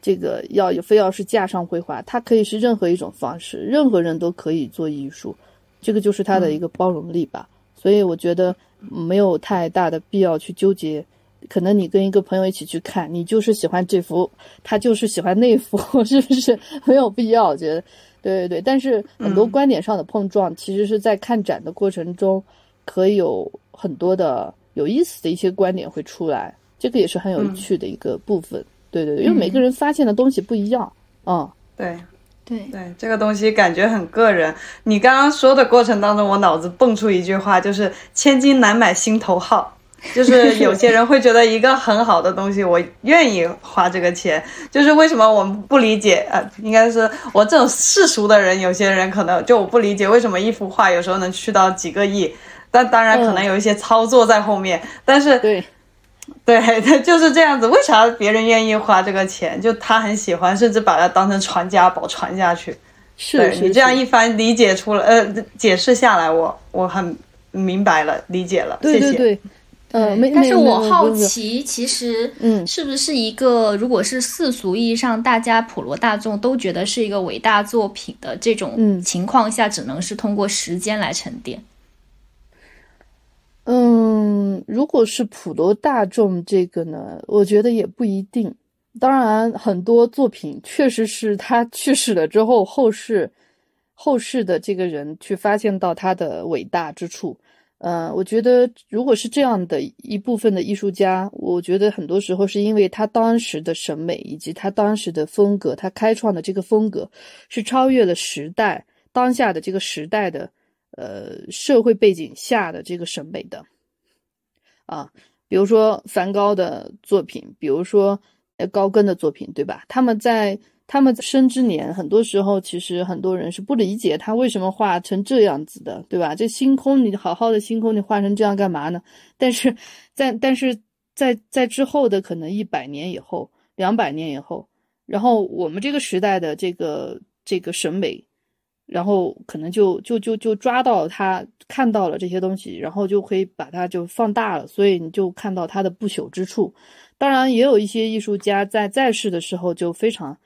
这个要非要是架上绘画，它可以是任何一种方式，任何人都可以做艺术，这个就是它的一个包容力吧。所以我觉得没有太大的必要去纠结。可能你跟一个朋友一起去看，你就是喜欢这幅，他就是喜欢那幅，是不是 没有必要？我觉得，对对对。但是很多观点上的碰撞，其实是在看展的过程中，可以有很多的有意思的一些观点会出来，这个也是很有趣的一个部分。对对对，因为每个人发现的东西不一样。嗯，对对对，这个东西感觉很个人。你刚刚说的过程当中，我脑子蹦出一句话，就是“千金难买心头好”。就是有些人会觉得一个很好的东西，我愿意花这个钱。就是为什么我们不理解？呃，应该是我这种世俗的人，有些人可能就我不理解为什么一幅画有时候能去到几个亿。但当然可能有一些操作在后面。但是 对，他就是这样子。为啥别人愿意花这个钱？就他很喜欢，甚至把它当成传家宝传下去。是你这样一番理解出来，呃，解释下来，我我很明白了，理解了。对对对。呃，但是我好奇，其实，嗯，是不是一个如果是世俗意义上大家普罗大众都觉得是一个伟大作品的这种情况下，只能是通过时间来沉淀？嗯，如果是普罗大众这个呢，我觉得也不一定。当然，很多作品确实是他去世了之后，后世后世的这个人去发现到他的伟大之处。呃，我觉得如果是这样的一部分的艺术家，我觉得很多时候是因为他当时的审美以及他当时的风格，他开创的这个风格是超越了时代当下的这个时代的呃社会背景下的这个审美的啊，比如说梵高的作品，比如说高更的作品，对吧？他们在。他们生之年，很多时候其实很多人是不理解他为什么画成这样子的，对吧？这星空，你好好的星空，你画成这样干嘛呢？但是在但是在在之后的可能一百年以后、两百年以后，然后我们这个时代的这个这个审美，然后可能就就就就抓到他看到了这些东西，然后就可以把它就放大了，所以你就看到它的不朽之处。当然，也有一些艺术家在在世的时候就非常。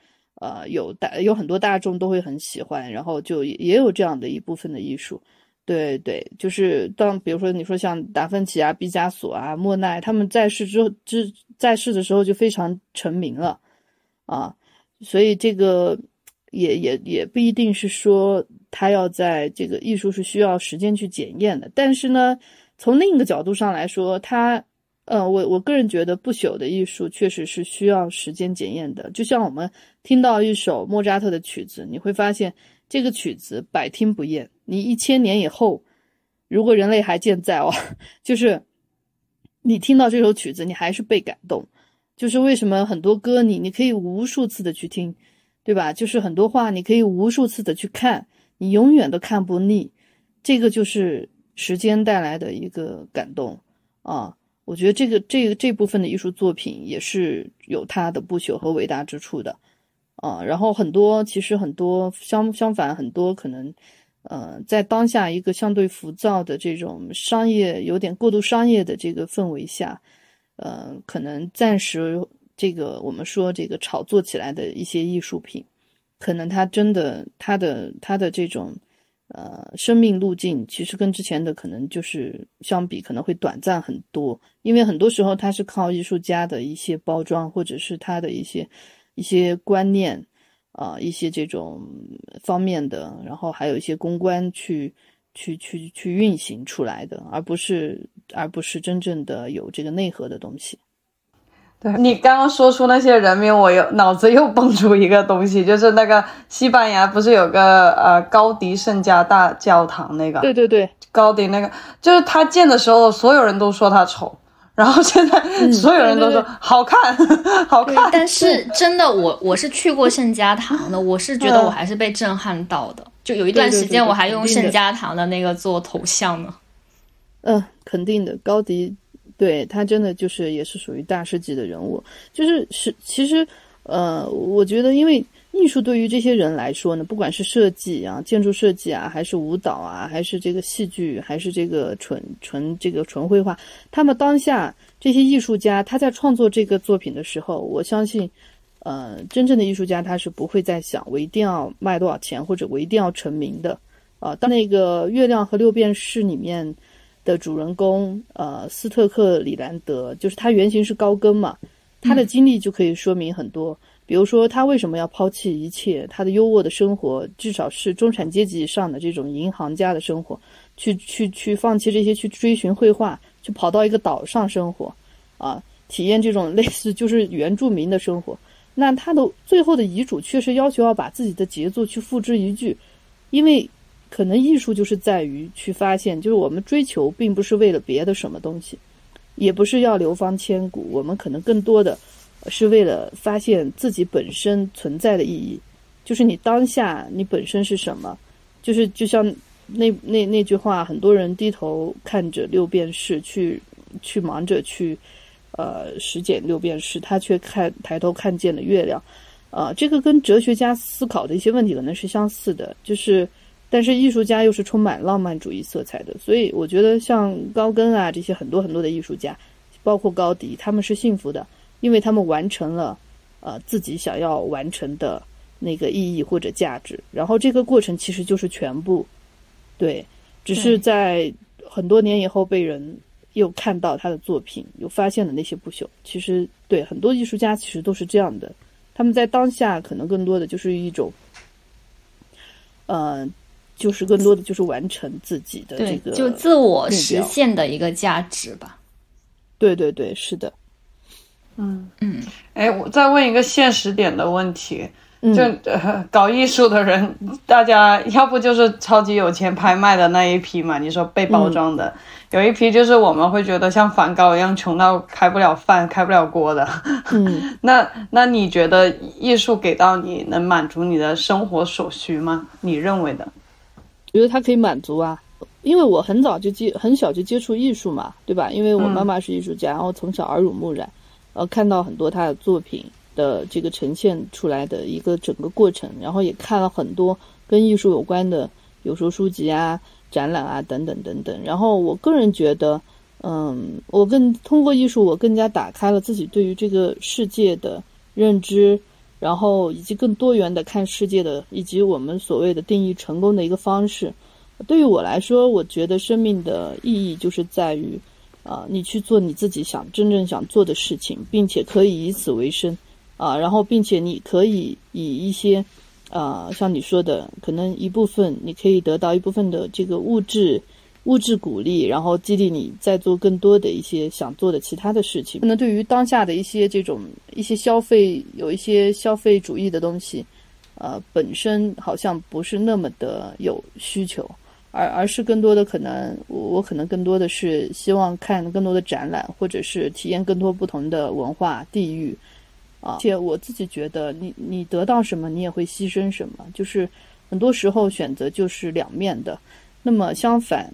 呃，有大有很多大众都会很喜欢，然后就也有这样的一部分的艺术，对对，就是当比如说你说像达芬奇啊、毕加索啊、莫奈他们在世之之在世的时候就非常成名了啊，所以这个也也也不一定是说他要在这个艺术是需要时间去检验的，但是呢，从另一个角度上来说，他。呃，我我个人觉得不朽的艺术确实是需要时间检验的。就像我们听到一首莫扎特的曲子，你会发现这个曲子百听不厌。你一千年以后，如果人类还健在哦，就是你听到这首曲子，你还是被感动。就是为什么很多歌你你可以无数次的去听，对吧？就是很多话你可以无数次的去看，你永远都看不腻。这个就是时间带来的一个感动啊。我觉得这个这个这部分的艺术作品也是有它的不朽和伟大之处的，啊，然后很多其实很多相相反很多可能，呃，在当下一个相对浮躁的这种商业有点过度商业的这个氛围下，呃，可能暂时这个我们说这个炒作起来的一些艺术品，可能它真的它的它的这种。呃，生命路径其实跟之前的可能就是相比，可能会短暂很多。因为很多时候它是靠艺术家的一些包装，或者是他的一些一些观念啊，一些这种方面的，然后还有一些公关去去去去运行出来的，而不是而不是真正的有这个内核的东西。对你刚刚说出那些人名，我又脑子又蹦出一个东西，就是那个西班牙不是有个呃高迪圣家大教堂那个？对对对，高迪那个，就是他建的时候，所有人都说他丑，然后现在所有人都说好看，好看。但是真的，我我是去过圣家堂的，我是觉得我还是被震撼到的。就有一段时间，我还用圣家堂的那个做头像呢。嗯，肯定的，高迪。对他真的就是也是属于大师级的人物，就是是其实呃，我觉得因为艺术对于这些人来说呢，不管是设计啊、建筑设计啊，还是舞蹈啊，还是这个戏剧，还是这个纯纯这个纯绘画，他们当下这些艺术家他在创作这个作品的时候，我相信，呃，真正的艺术家他是不会再想我一定要卖多少钱，或者我一定要成名的啊。当那个《月亮和六便士》里面。的主人公，呃，斯特克里兰德，就是他原型是高更嘛，他的经历就可以说明很多。比如说，他为什么要抛弃一切，他的优渥的生活，至少是中产阶级以上的这种银行家的生活，去去去放弃这些，去追寻绘画，去跑到一个岛上生活，啊，体验这种类似就是原住民的生活。那他的最后的遗嘱确实要求要把自己的杰作去付之一炬，因为。可能艺术就是在于去发现，就是我们追求并不是为了别的什么东西，也不是要流芳千古，我们可能更多的是为了发现自己本身存在的意义，就是你当下你本身是什么，就是就像那那 那句话，很多人低头看着六便士，去去忙着去呃实践六便士，他却看抬头看见了月亮，啊，这个跟哲学家思考的一些问题可能是相似的，就是。但是艺术家又是充满浪漫主义色彩的，所以我觉得像高更啊这些很多很多的艺术家，包括高迪，他们是幸福的，因为他们完成了，呃自己想要完成的那个意义或者价值。然后这个过程其实就是全部，对，只是在很多年以后被人又看到他的作品，又发现了那些不朽。其实对很多艺术家其实都是这样的，他们在当下可能更多的就是一种，呃。就是更多的就是完成自己的这个，就自我实现的一个价值吧。对对对，是的。嗯嗯，哎，我再问一个现实点的问题，就搞艺术的人，大家要不就是超级有钱拍卖的那一批嘛？你说被包装的，有一批就是我们会觉得像梵高一样穷到开不了饭、开不了锅的。嗯，那那你觉得艺术给到你能满足你的生活所需吗？你认为的？觉得它可以满足啊，因为我很早就接很小就接触艺术嘛，对吧？因为我妈妈是艺术家，然后从小耳濡目染，呃，看到很多他的作品的这个呈现出来的一个整个过程，然后也看了很多跟艺术有关的有时候书籍啊、展览啊等等等等。然后我个人觉得，嗯，我更通过艺术，我更加打开了自己对于这个世界的认知。然后以及更多元的看世界的，以及我们所谓的定义成功的一个方式，对于我来说，我觉得生命的意义就是在于，啊，你去做你自己想真正想做的事情，并且可以以此为生，啊，然后并且你可以以一些，啊，像你说的，可能一部分你可以得到一部分的这个物质。物质鼓励，然后激励你再做更多的一些想做的其他的事情。可能对于当下的一些这种一些消费，有一些消费主义的东西，呃，本身好像不是那么的有需求，而而是更多的可能，我我可能更多的是希望看更多的展览，或者是体验更多不同的文化地域，啊，且我自己觉得，你你得到什么，你也会牺牲什么，就是很多时候选择就是两面的。那么相反。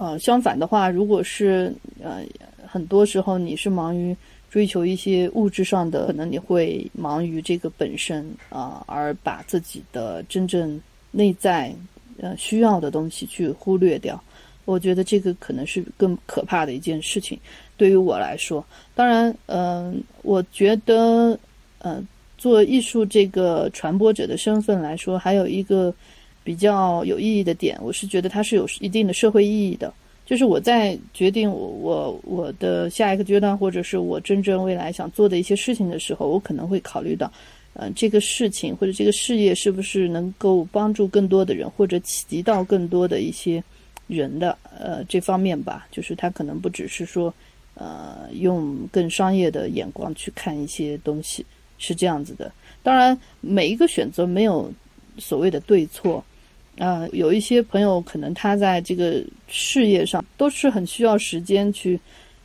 呃，相反的话，如果是呃，很多时候你是忙于追求一些物质上的，可能你会忙于这个本身啊，而把自己的真正内在呃需要的东西去忽略掉。我觉得这个可能是更可怕的一件事情。对于我来说，当然，嗯，我觉得，呃，做艺术这个传播者的身份来说，还有一个。比较有意义的点，我是觉得它是有一定的社会意义的。就是我在决定我我我的下一个阶段，或者是我真正未来想做的一些事情的时候，我可能会考虑到，嗯，这个事情或者这个事业是不是能够帮助更多的人，或者启迪到更多的一些人的呃这方面吧。就是它可能不只是说，呃，用更商业的眼光去看一些东西，是这样子的。当然，每一个选择没有所谓的对错。啊，有一些朋友可能他在这个事业上都是很需要时间去，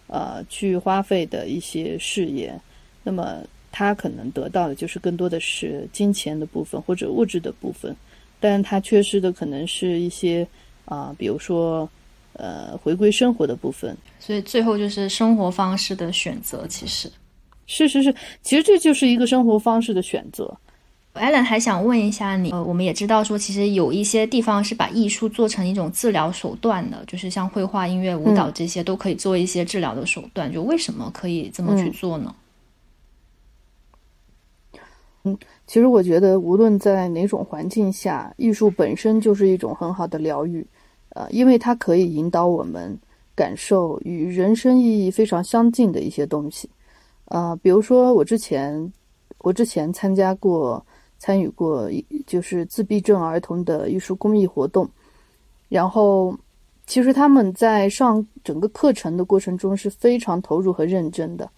呃，去花费的一些事业，那么他可能得到的就是更多的是金钱的部分或者物质的部分，但他缺失的可能是一些啊，比如说呃回归生活的部分。所以最后就是生活方式的选择，其实是是是，其实这就是一个生活方式的选择。Allen 还想问一下你，呃，我们也知道说，其实有一些地方是把艺术做成一种治疗手段的，就是像绘画、音乐、舞蹈这些都可以做一些治疗的手段。就为什么可以这么去做呢？嗯，其实我觉得，无论在哪种环境下，艺术本身就是一种很好的疗愈，呃，因为它可以引导我们感受与人生意义非常相近的一些东西。呃，比如说我之前，我之前参加过。参与过就是自闭症儿童的艺术公益活动，然后其实他们在上整个课程的过程中是非常投入和认真的，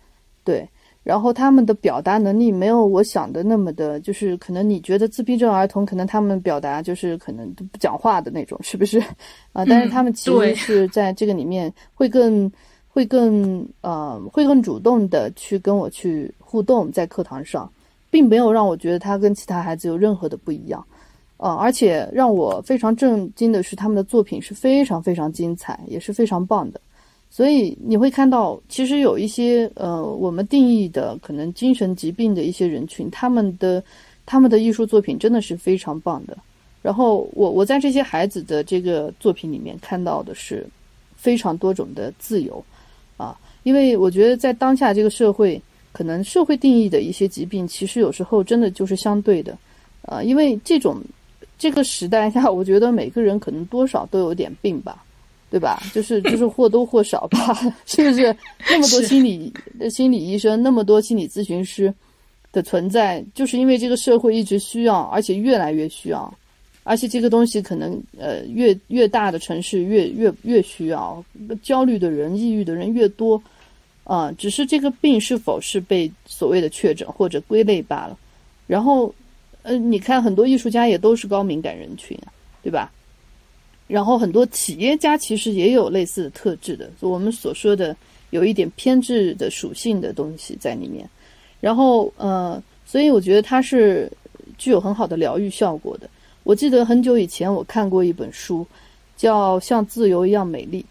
对，然后他们的表达能力没有我想的那么的，就是可能你觉得自闭症儿童可能他们表达就是可能都不讲话的那种，是不是 啊？但是他们其实是在这个里面会更会更呃会更主动的去跟我去互动，在课堂上。并没有让我觉得他跟其他孩子有任何的不一样，呃，而且让我非常震惊的是，他们的作品是非常非常精彩，也是非常棒的。所以你会看到，其实有一些呃，我们定义的可能精神疾病的一些人群，他们的他们的艺术作品真的是非常棒的。然后我我在这些孩子的这个作品里面看到的是非常多种的自由啊，因为我觉得在当下这个社会。可能社会定义的一些疾病，其实有时候真的就是相对的，呃，因为这种这个时代下，我觉得每个人可能多少都有点病吧，对吧？就是就是或多或少吧，是不是？那么多心理心理医生，那么多心理咨询师的存在，就是因为这个社会一直需要，而且越来越需要，而且这个东西可能呃越越大的城市越越越需要，焦虑的人、抑郁的人越多。啊，只是这个病是否是被所谓的确诊或者归类罢了。然后，呃，你看很多艺术家也都是高敏感人群，对吧？然后很多企业家其实也有类似的特质的，我们所说的有一点偏执的属性的东西在里面。然后，呃，所以我觉得它是具有很好的疗愈效果的。我记得很久以前我看过一本书，叫《像自由一样美丽》，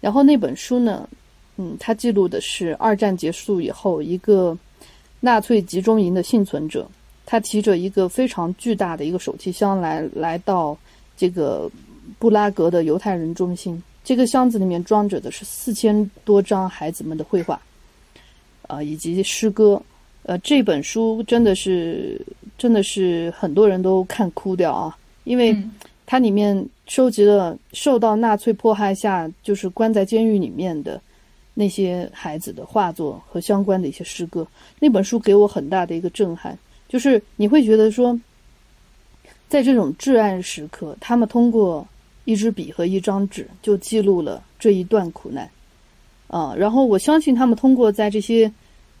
然后那本书呢。嗯，他记录的是二战结束以后，一个纳粹集中营的幸存者，他提着一个非常巨大的一个手提箱来来到这个布拉格的犹太人中心。这个箱子里面装着的是四千多张孩子们的绘画，啊，以及诗歌。呃，这本书真的是真的是很多人都看哭掉啊，因为它里面收集了受到纳粹迫害下就是关在监狱里面的。那些孩子的画作和相关的一些诗歌，那本书给我很大的一个震撼，就是你会觉得说，在这种至暗时刻，他们通过一支笔和一张纸就记录了这一段苦难，啊，然后我相信他们通过在这些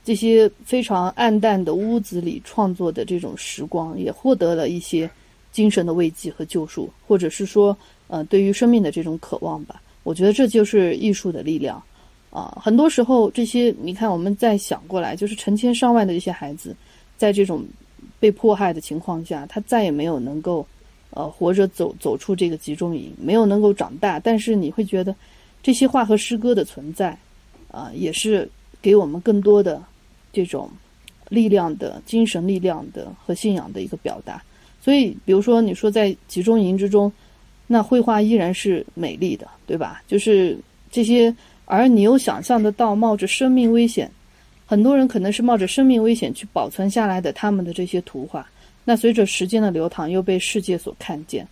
这些非常暗淡的屋子里创作的这种时光，也获得了一些精神的慰藉和救赎，或者是说，呃，对于生命的这种渴望吧。我觉得这就是艺术的力量。啊，很多时候这些，你看，我们再想过来，就是成千上万的这些孩子，在这种被迫害的情况下，他再也没有能够，呃，活着走走出这个集中营，没有能够长大。但是你会觉得，这些画和诗歌的存在，啊，也是给我们更多的这种力量的精神力量的和信仰的一个表达。所以，比如说你说在集中营之中，那绘画依然是美丽的，对吧？就是这些。而你又想象得到，冒着生命危险，很多人可能是冒着生命危险去保存下来的他们的这些图画，那随着时间的流淌，又被世界所看见，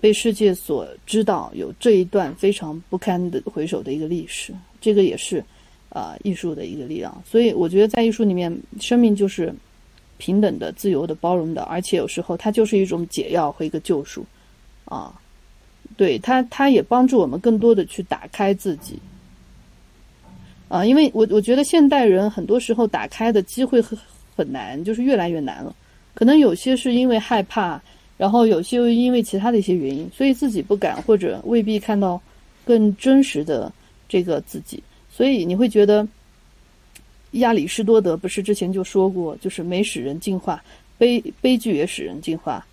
被世界所知道有这一段非常不堪的回首的一个历史，这个也是，啊，艺术的一个力量。所以我觉得在艺术里面，生命就是平等的、自由的、包容的，而且有时候它就是一种解药和一个救赎，啊，对它，它也帮助我们更多的去打开自己。啊，因为我我觉得现代人很多时候打开的机会很很难，就是越来越难了。可能有些是因为害怕，然后有些又因为其他的一些原因，所以自己不敢或者未必看到更真实的这个自己。所以你会觉得亚里士多德不是之前就说过，就是美使人进化，悲悲剧也使人进化。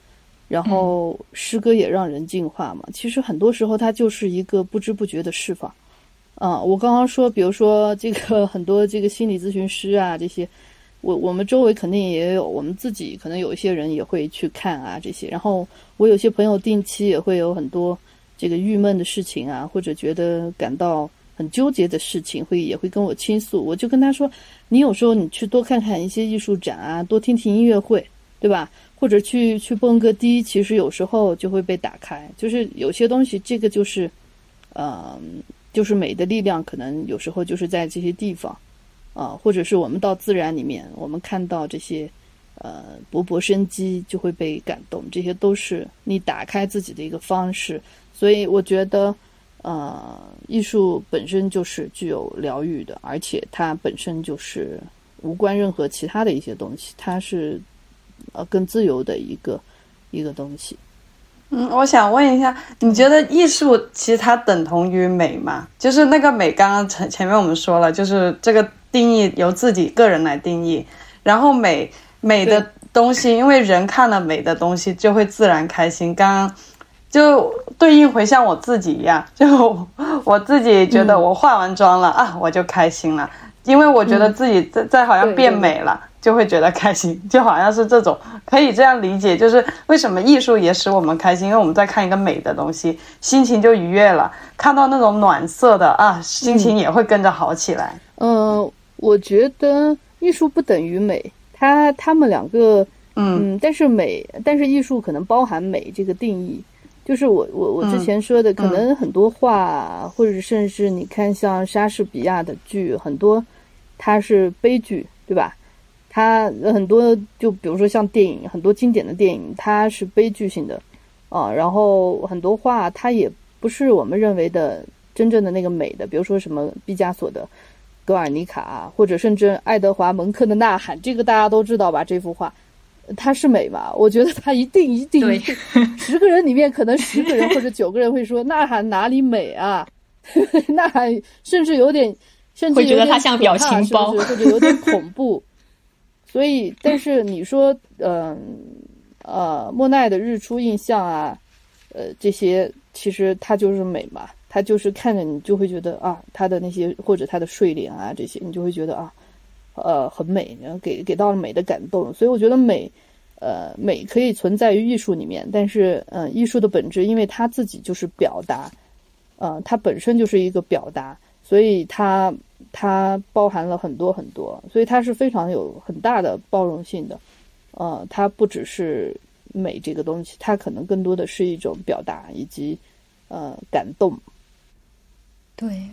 然后诗歌也让人净化嘛。其实很多时候它就是一个不知不觉的释放。啊，我刚刚说，比如说这个 很多这个心理咨询师啊，这些，我我们周围肯定也有，我们自己可能有一些人也会去看啊这些。然后我有些朋友定期也会有很多这个郁闷的事情啊，或者觉得感到很纠结的事情，会也会跟我倾诉。我就跟他说，你有时候你去多看看一些艺术展啊，多听听音乐会，对吧？或者去去蹦个迪，其实有时候就会被打开。就是有些东西，这个就是，嗯。就是美的力量，可能有时候就是在这些地方，啊，或者是我们到自然里面，我们看到这些，呃，勃勃生机，就会被感动。这些都是你打开自己的一个方式。所以我觉得，呃，艺术本身就是具有疗愈的，而且它本身就是无关任何其他的一些东西，它是，呃，更自由的一个一个东西。嗯，我想问一下，你觉得艺术其实它等同于美吗？就是那个美，刚刚前前面我们说了，就是这个定义由自己个人来定义。然后美美的东西，因为人看了美的东西就会自然开心。刚刚就对应回像我自己一样，就我自己觉得我化完妆了啊，我就开心了，因为我觉得自己在在好像变美了。就会觉得开心，就好像是这种，可以这样理解，就是为什么艺术也使我们开心，因为我们在看一个美的东西，心情就愉悦了。看到那种暖色的啊，心情也会跟着好起来。嗯，我觉得艺术不等于美，它它们两个，嗯，但是美，但是艺术可能包含美这个定义，就是我我我之前说的，可能很多画，或者甚至你看像莎士比亚的剧，很多它是悲剧，对吧？它很多，就比如说像电影，很多经典的电影，它是悲剧性的，啊，然后很多画它也不是我们认为的真正的那个美的，比如说什么毕加索的《格尔尼卡》，或者甚至爱德华蒙克的《呐喊》，这个大家都知道吧？这幅画它是美吧？我觉得它一定一定一定，十个人里面可能十个人或者九个人会说《呐喊》哪里美啊？《呐喊》甚至有点，甚至会觉得它像表情包，或者有点恐怖。所以，但是你说，嗯，呃，莫奈的日出印象啊，呃，这些其实它就是美嘛，它就是看着你就会觉得啊，它的那些或者它的睡莲啊这些，你就会觉得啊，呃，很美，然后给给到了美的感动。所以我觉得美，呃，美可以存在于艺术里面，但是，嗯，艺术的本质，因为它自己就是表达，呃，它本身就是一个表达，所以它。它包含了很多很多，所以它是非常有很大的包容性的。呃，它不只是美这个东西，它可能更多的是一种表达以及呃感动。对，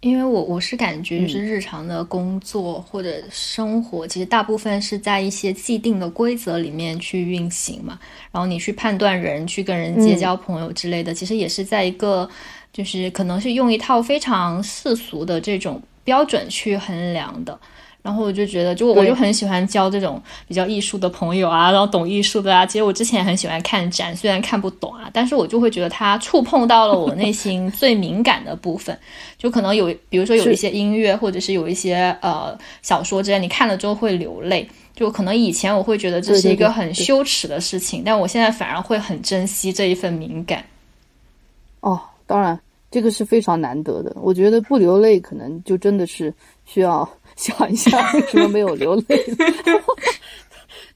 因为我我是感觉就是日常的工作或者生活，其实大部分是在一些既定的规则里面去运行嘛。然后你去判断人，去跟人结交朋友之类的，其实也是在一个就是可能是用一套非常世俗的这种。标准去衡量的，然后我就觉得，就我就很喜欢交这种比较艺术的朋友啊，然后懂艺术的啊。其实我之前很喜欢看展，虽然看不懂啊，但是我就会觉得它触碰到了我内心最敏感的部分。就可能有，比如说有一些音乐，或者是有一些呃小说之类，你看了之后会流泪。就可能以前我会觉得这是一个很羞耻的事情，但我现在反而会很珍惜这一份敏感。哦，当然。这个是非常难得的，我觉得不流泪可能就真的是需要 想一下为什么没有流泪。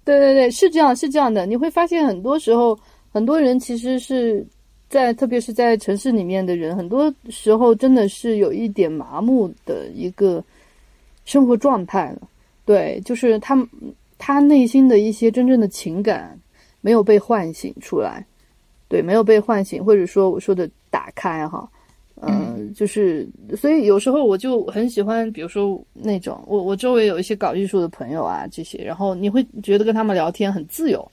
对对对，是这样是这样的，你会发现很多时候很多人其实是在，特别是在城市里面的人，很多时候真的是有一点麻木的一个生活状态了。对，就是他他内心的一些真正的情感没有被唤醒出来，对，没有被唤醒，或者说我说的打开哈。嗯，就是，所以有时候我就很喜欢，比如说那种，我我周围有一些搞艺术的朋友啊，这些，然后你会觉得跟他们聊天很自由，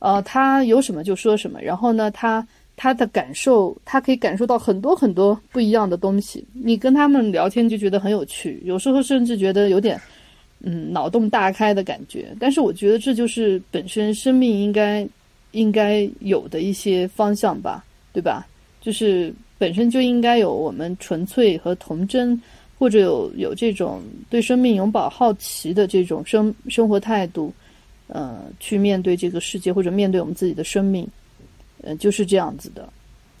呃，他有什么就说什么，然后呢，他他的感受，他可以感受到很多很多不一样的东西，你跟他们聊天就觉得很有趣，有时候甚至觉得有点，嗯，脑洞大开的感觉，但是我觉得这就是本身生命应该应该有的一些方向吧，对吧？就是。本身就应该有我们纯粹和童真，或者有有这种对生命永葆好奇的这种生生活态度，呃，去面对这个世界或者面对我们自己的生命，呃，就是这样子的。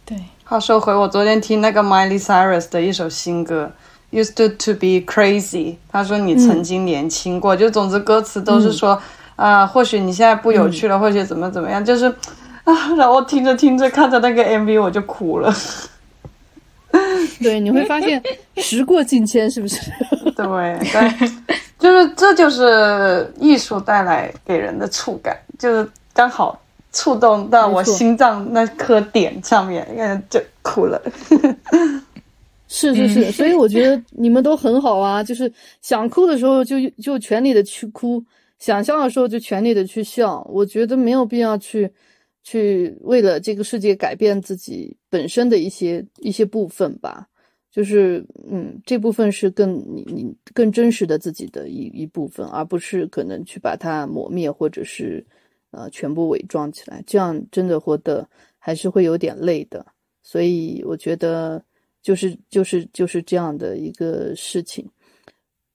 对，话说回，我昨天听那个 Miley Cyrus 的一首新歌，Used to be crazy。他说你曾经年轻过，就总之歌词都是说啊，或许你现在不有趣了，或许怎么怎么样，就是啊，然后听着听着，看着那个 MV 我就哭了。对，你会发现 时过境迁，是不是？对对，就是这就是艺术带来给人的触感，就是刚好。触动到我心脏那颗点上面，看就哭了。是是是，所以我觉得你们都很好啊，就是想哭的时候就就全力的去哭，想笑的时候就全力的去笑。我觉得没有必要去去为了这个世界改变自己本身的一些一些部分吧。就是嗯，这部分是更你你更真实的自己的一一部分，而不是可能去把它抹灭或者是。呃，全部伪装起来，这样真的活得还是会有点累的。所以我觉得，就是就是就是这样的一个事情。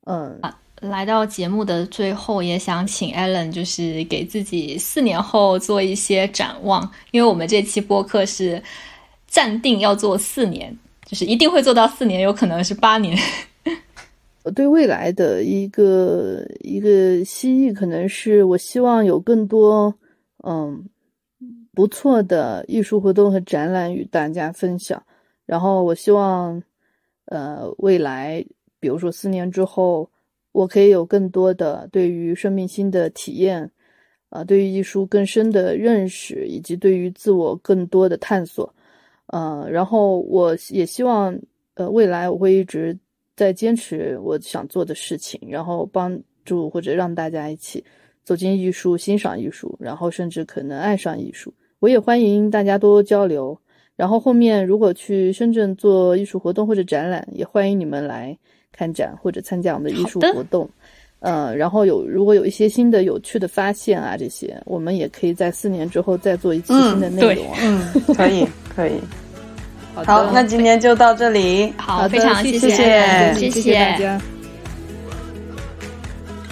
嗯，来到节目的最后，也想请 Allen 就是给自己四年后做一些展望，因为我们这期播客是暂定要做四年，就是一定会做到四年，有可能是八年。我 对未来的一个一个心意，可能是我希望有更多嗯不错的艺术活动和展览与大家分享。然后我希望呃未来，比如说四年之后，我可以有更多的对于生命新的体验，啊，对于艺术更深的认识，以及对于自我更多的探索。呃，然后我也希望呃未来我会一直。在坚持我想做的事情，然后帮助或者让大家一起走进艺术、欣赏艺术，然后甚至可能爱上艺术。我也欢迎大家多交流。然后后面如果去深圳做艺术活动或者展览，也欢迎你们来看展或者参加我们的艺术活动。呃，然后有如果有一些新的有趣的发现啊，这些我们也可以在四年之后再做一期新的内容。嗯，可以，可以。好，那今天就到这里。好，非常谢谢，谢谢大家。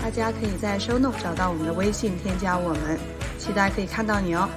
大家可以在 show note 找到我们的微信，添加我们，期待可以看到你哦。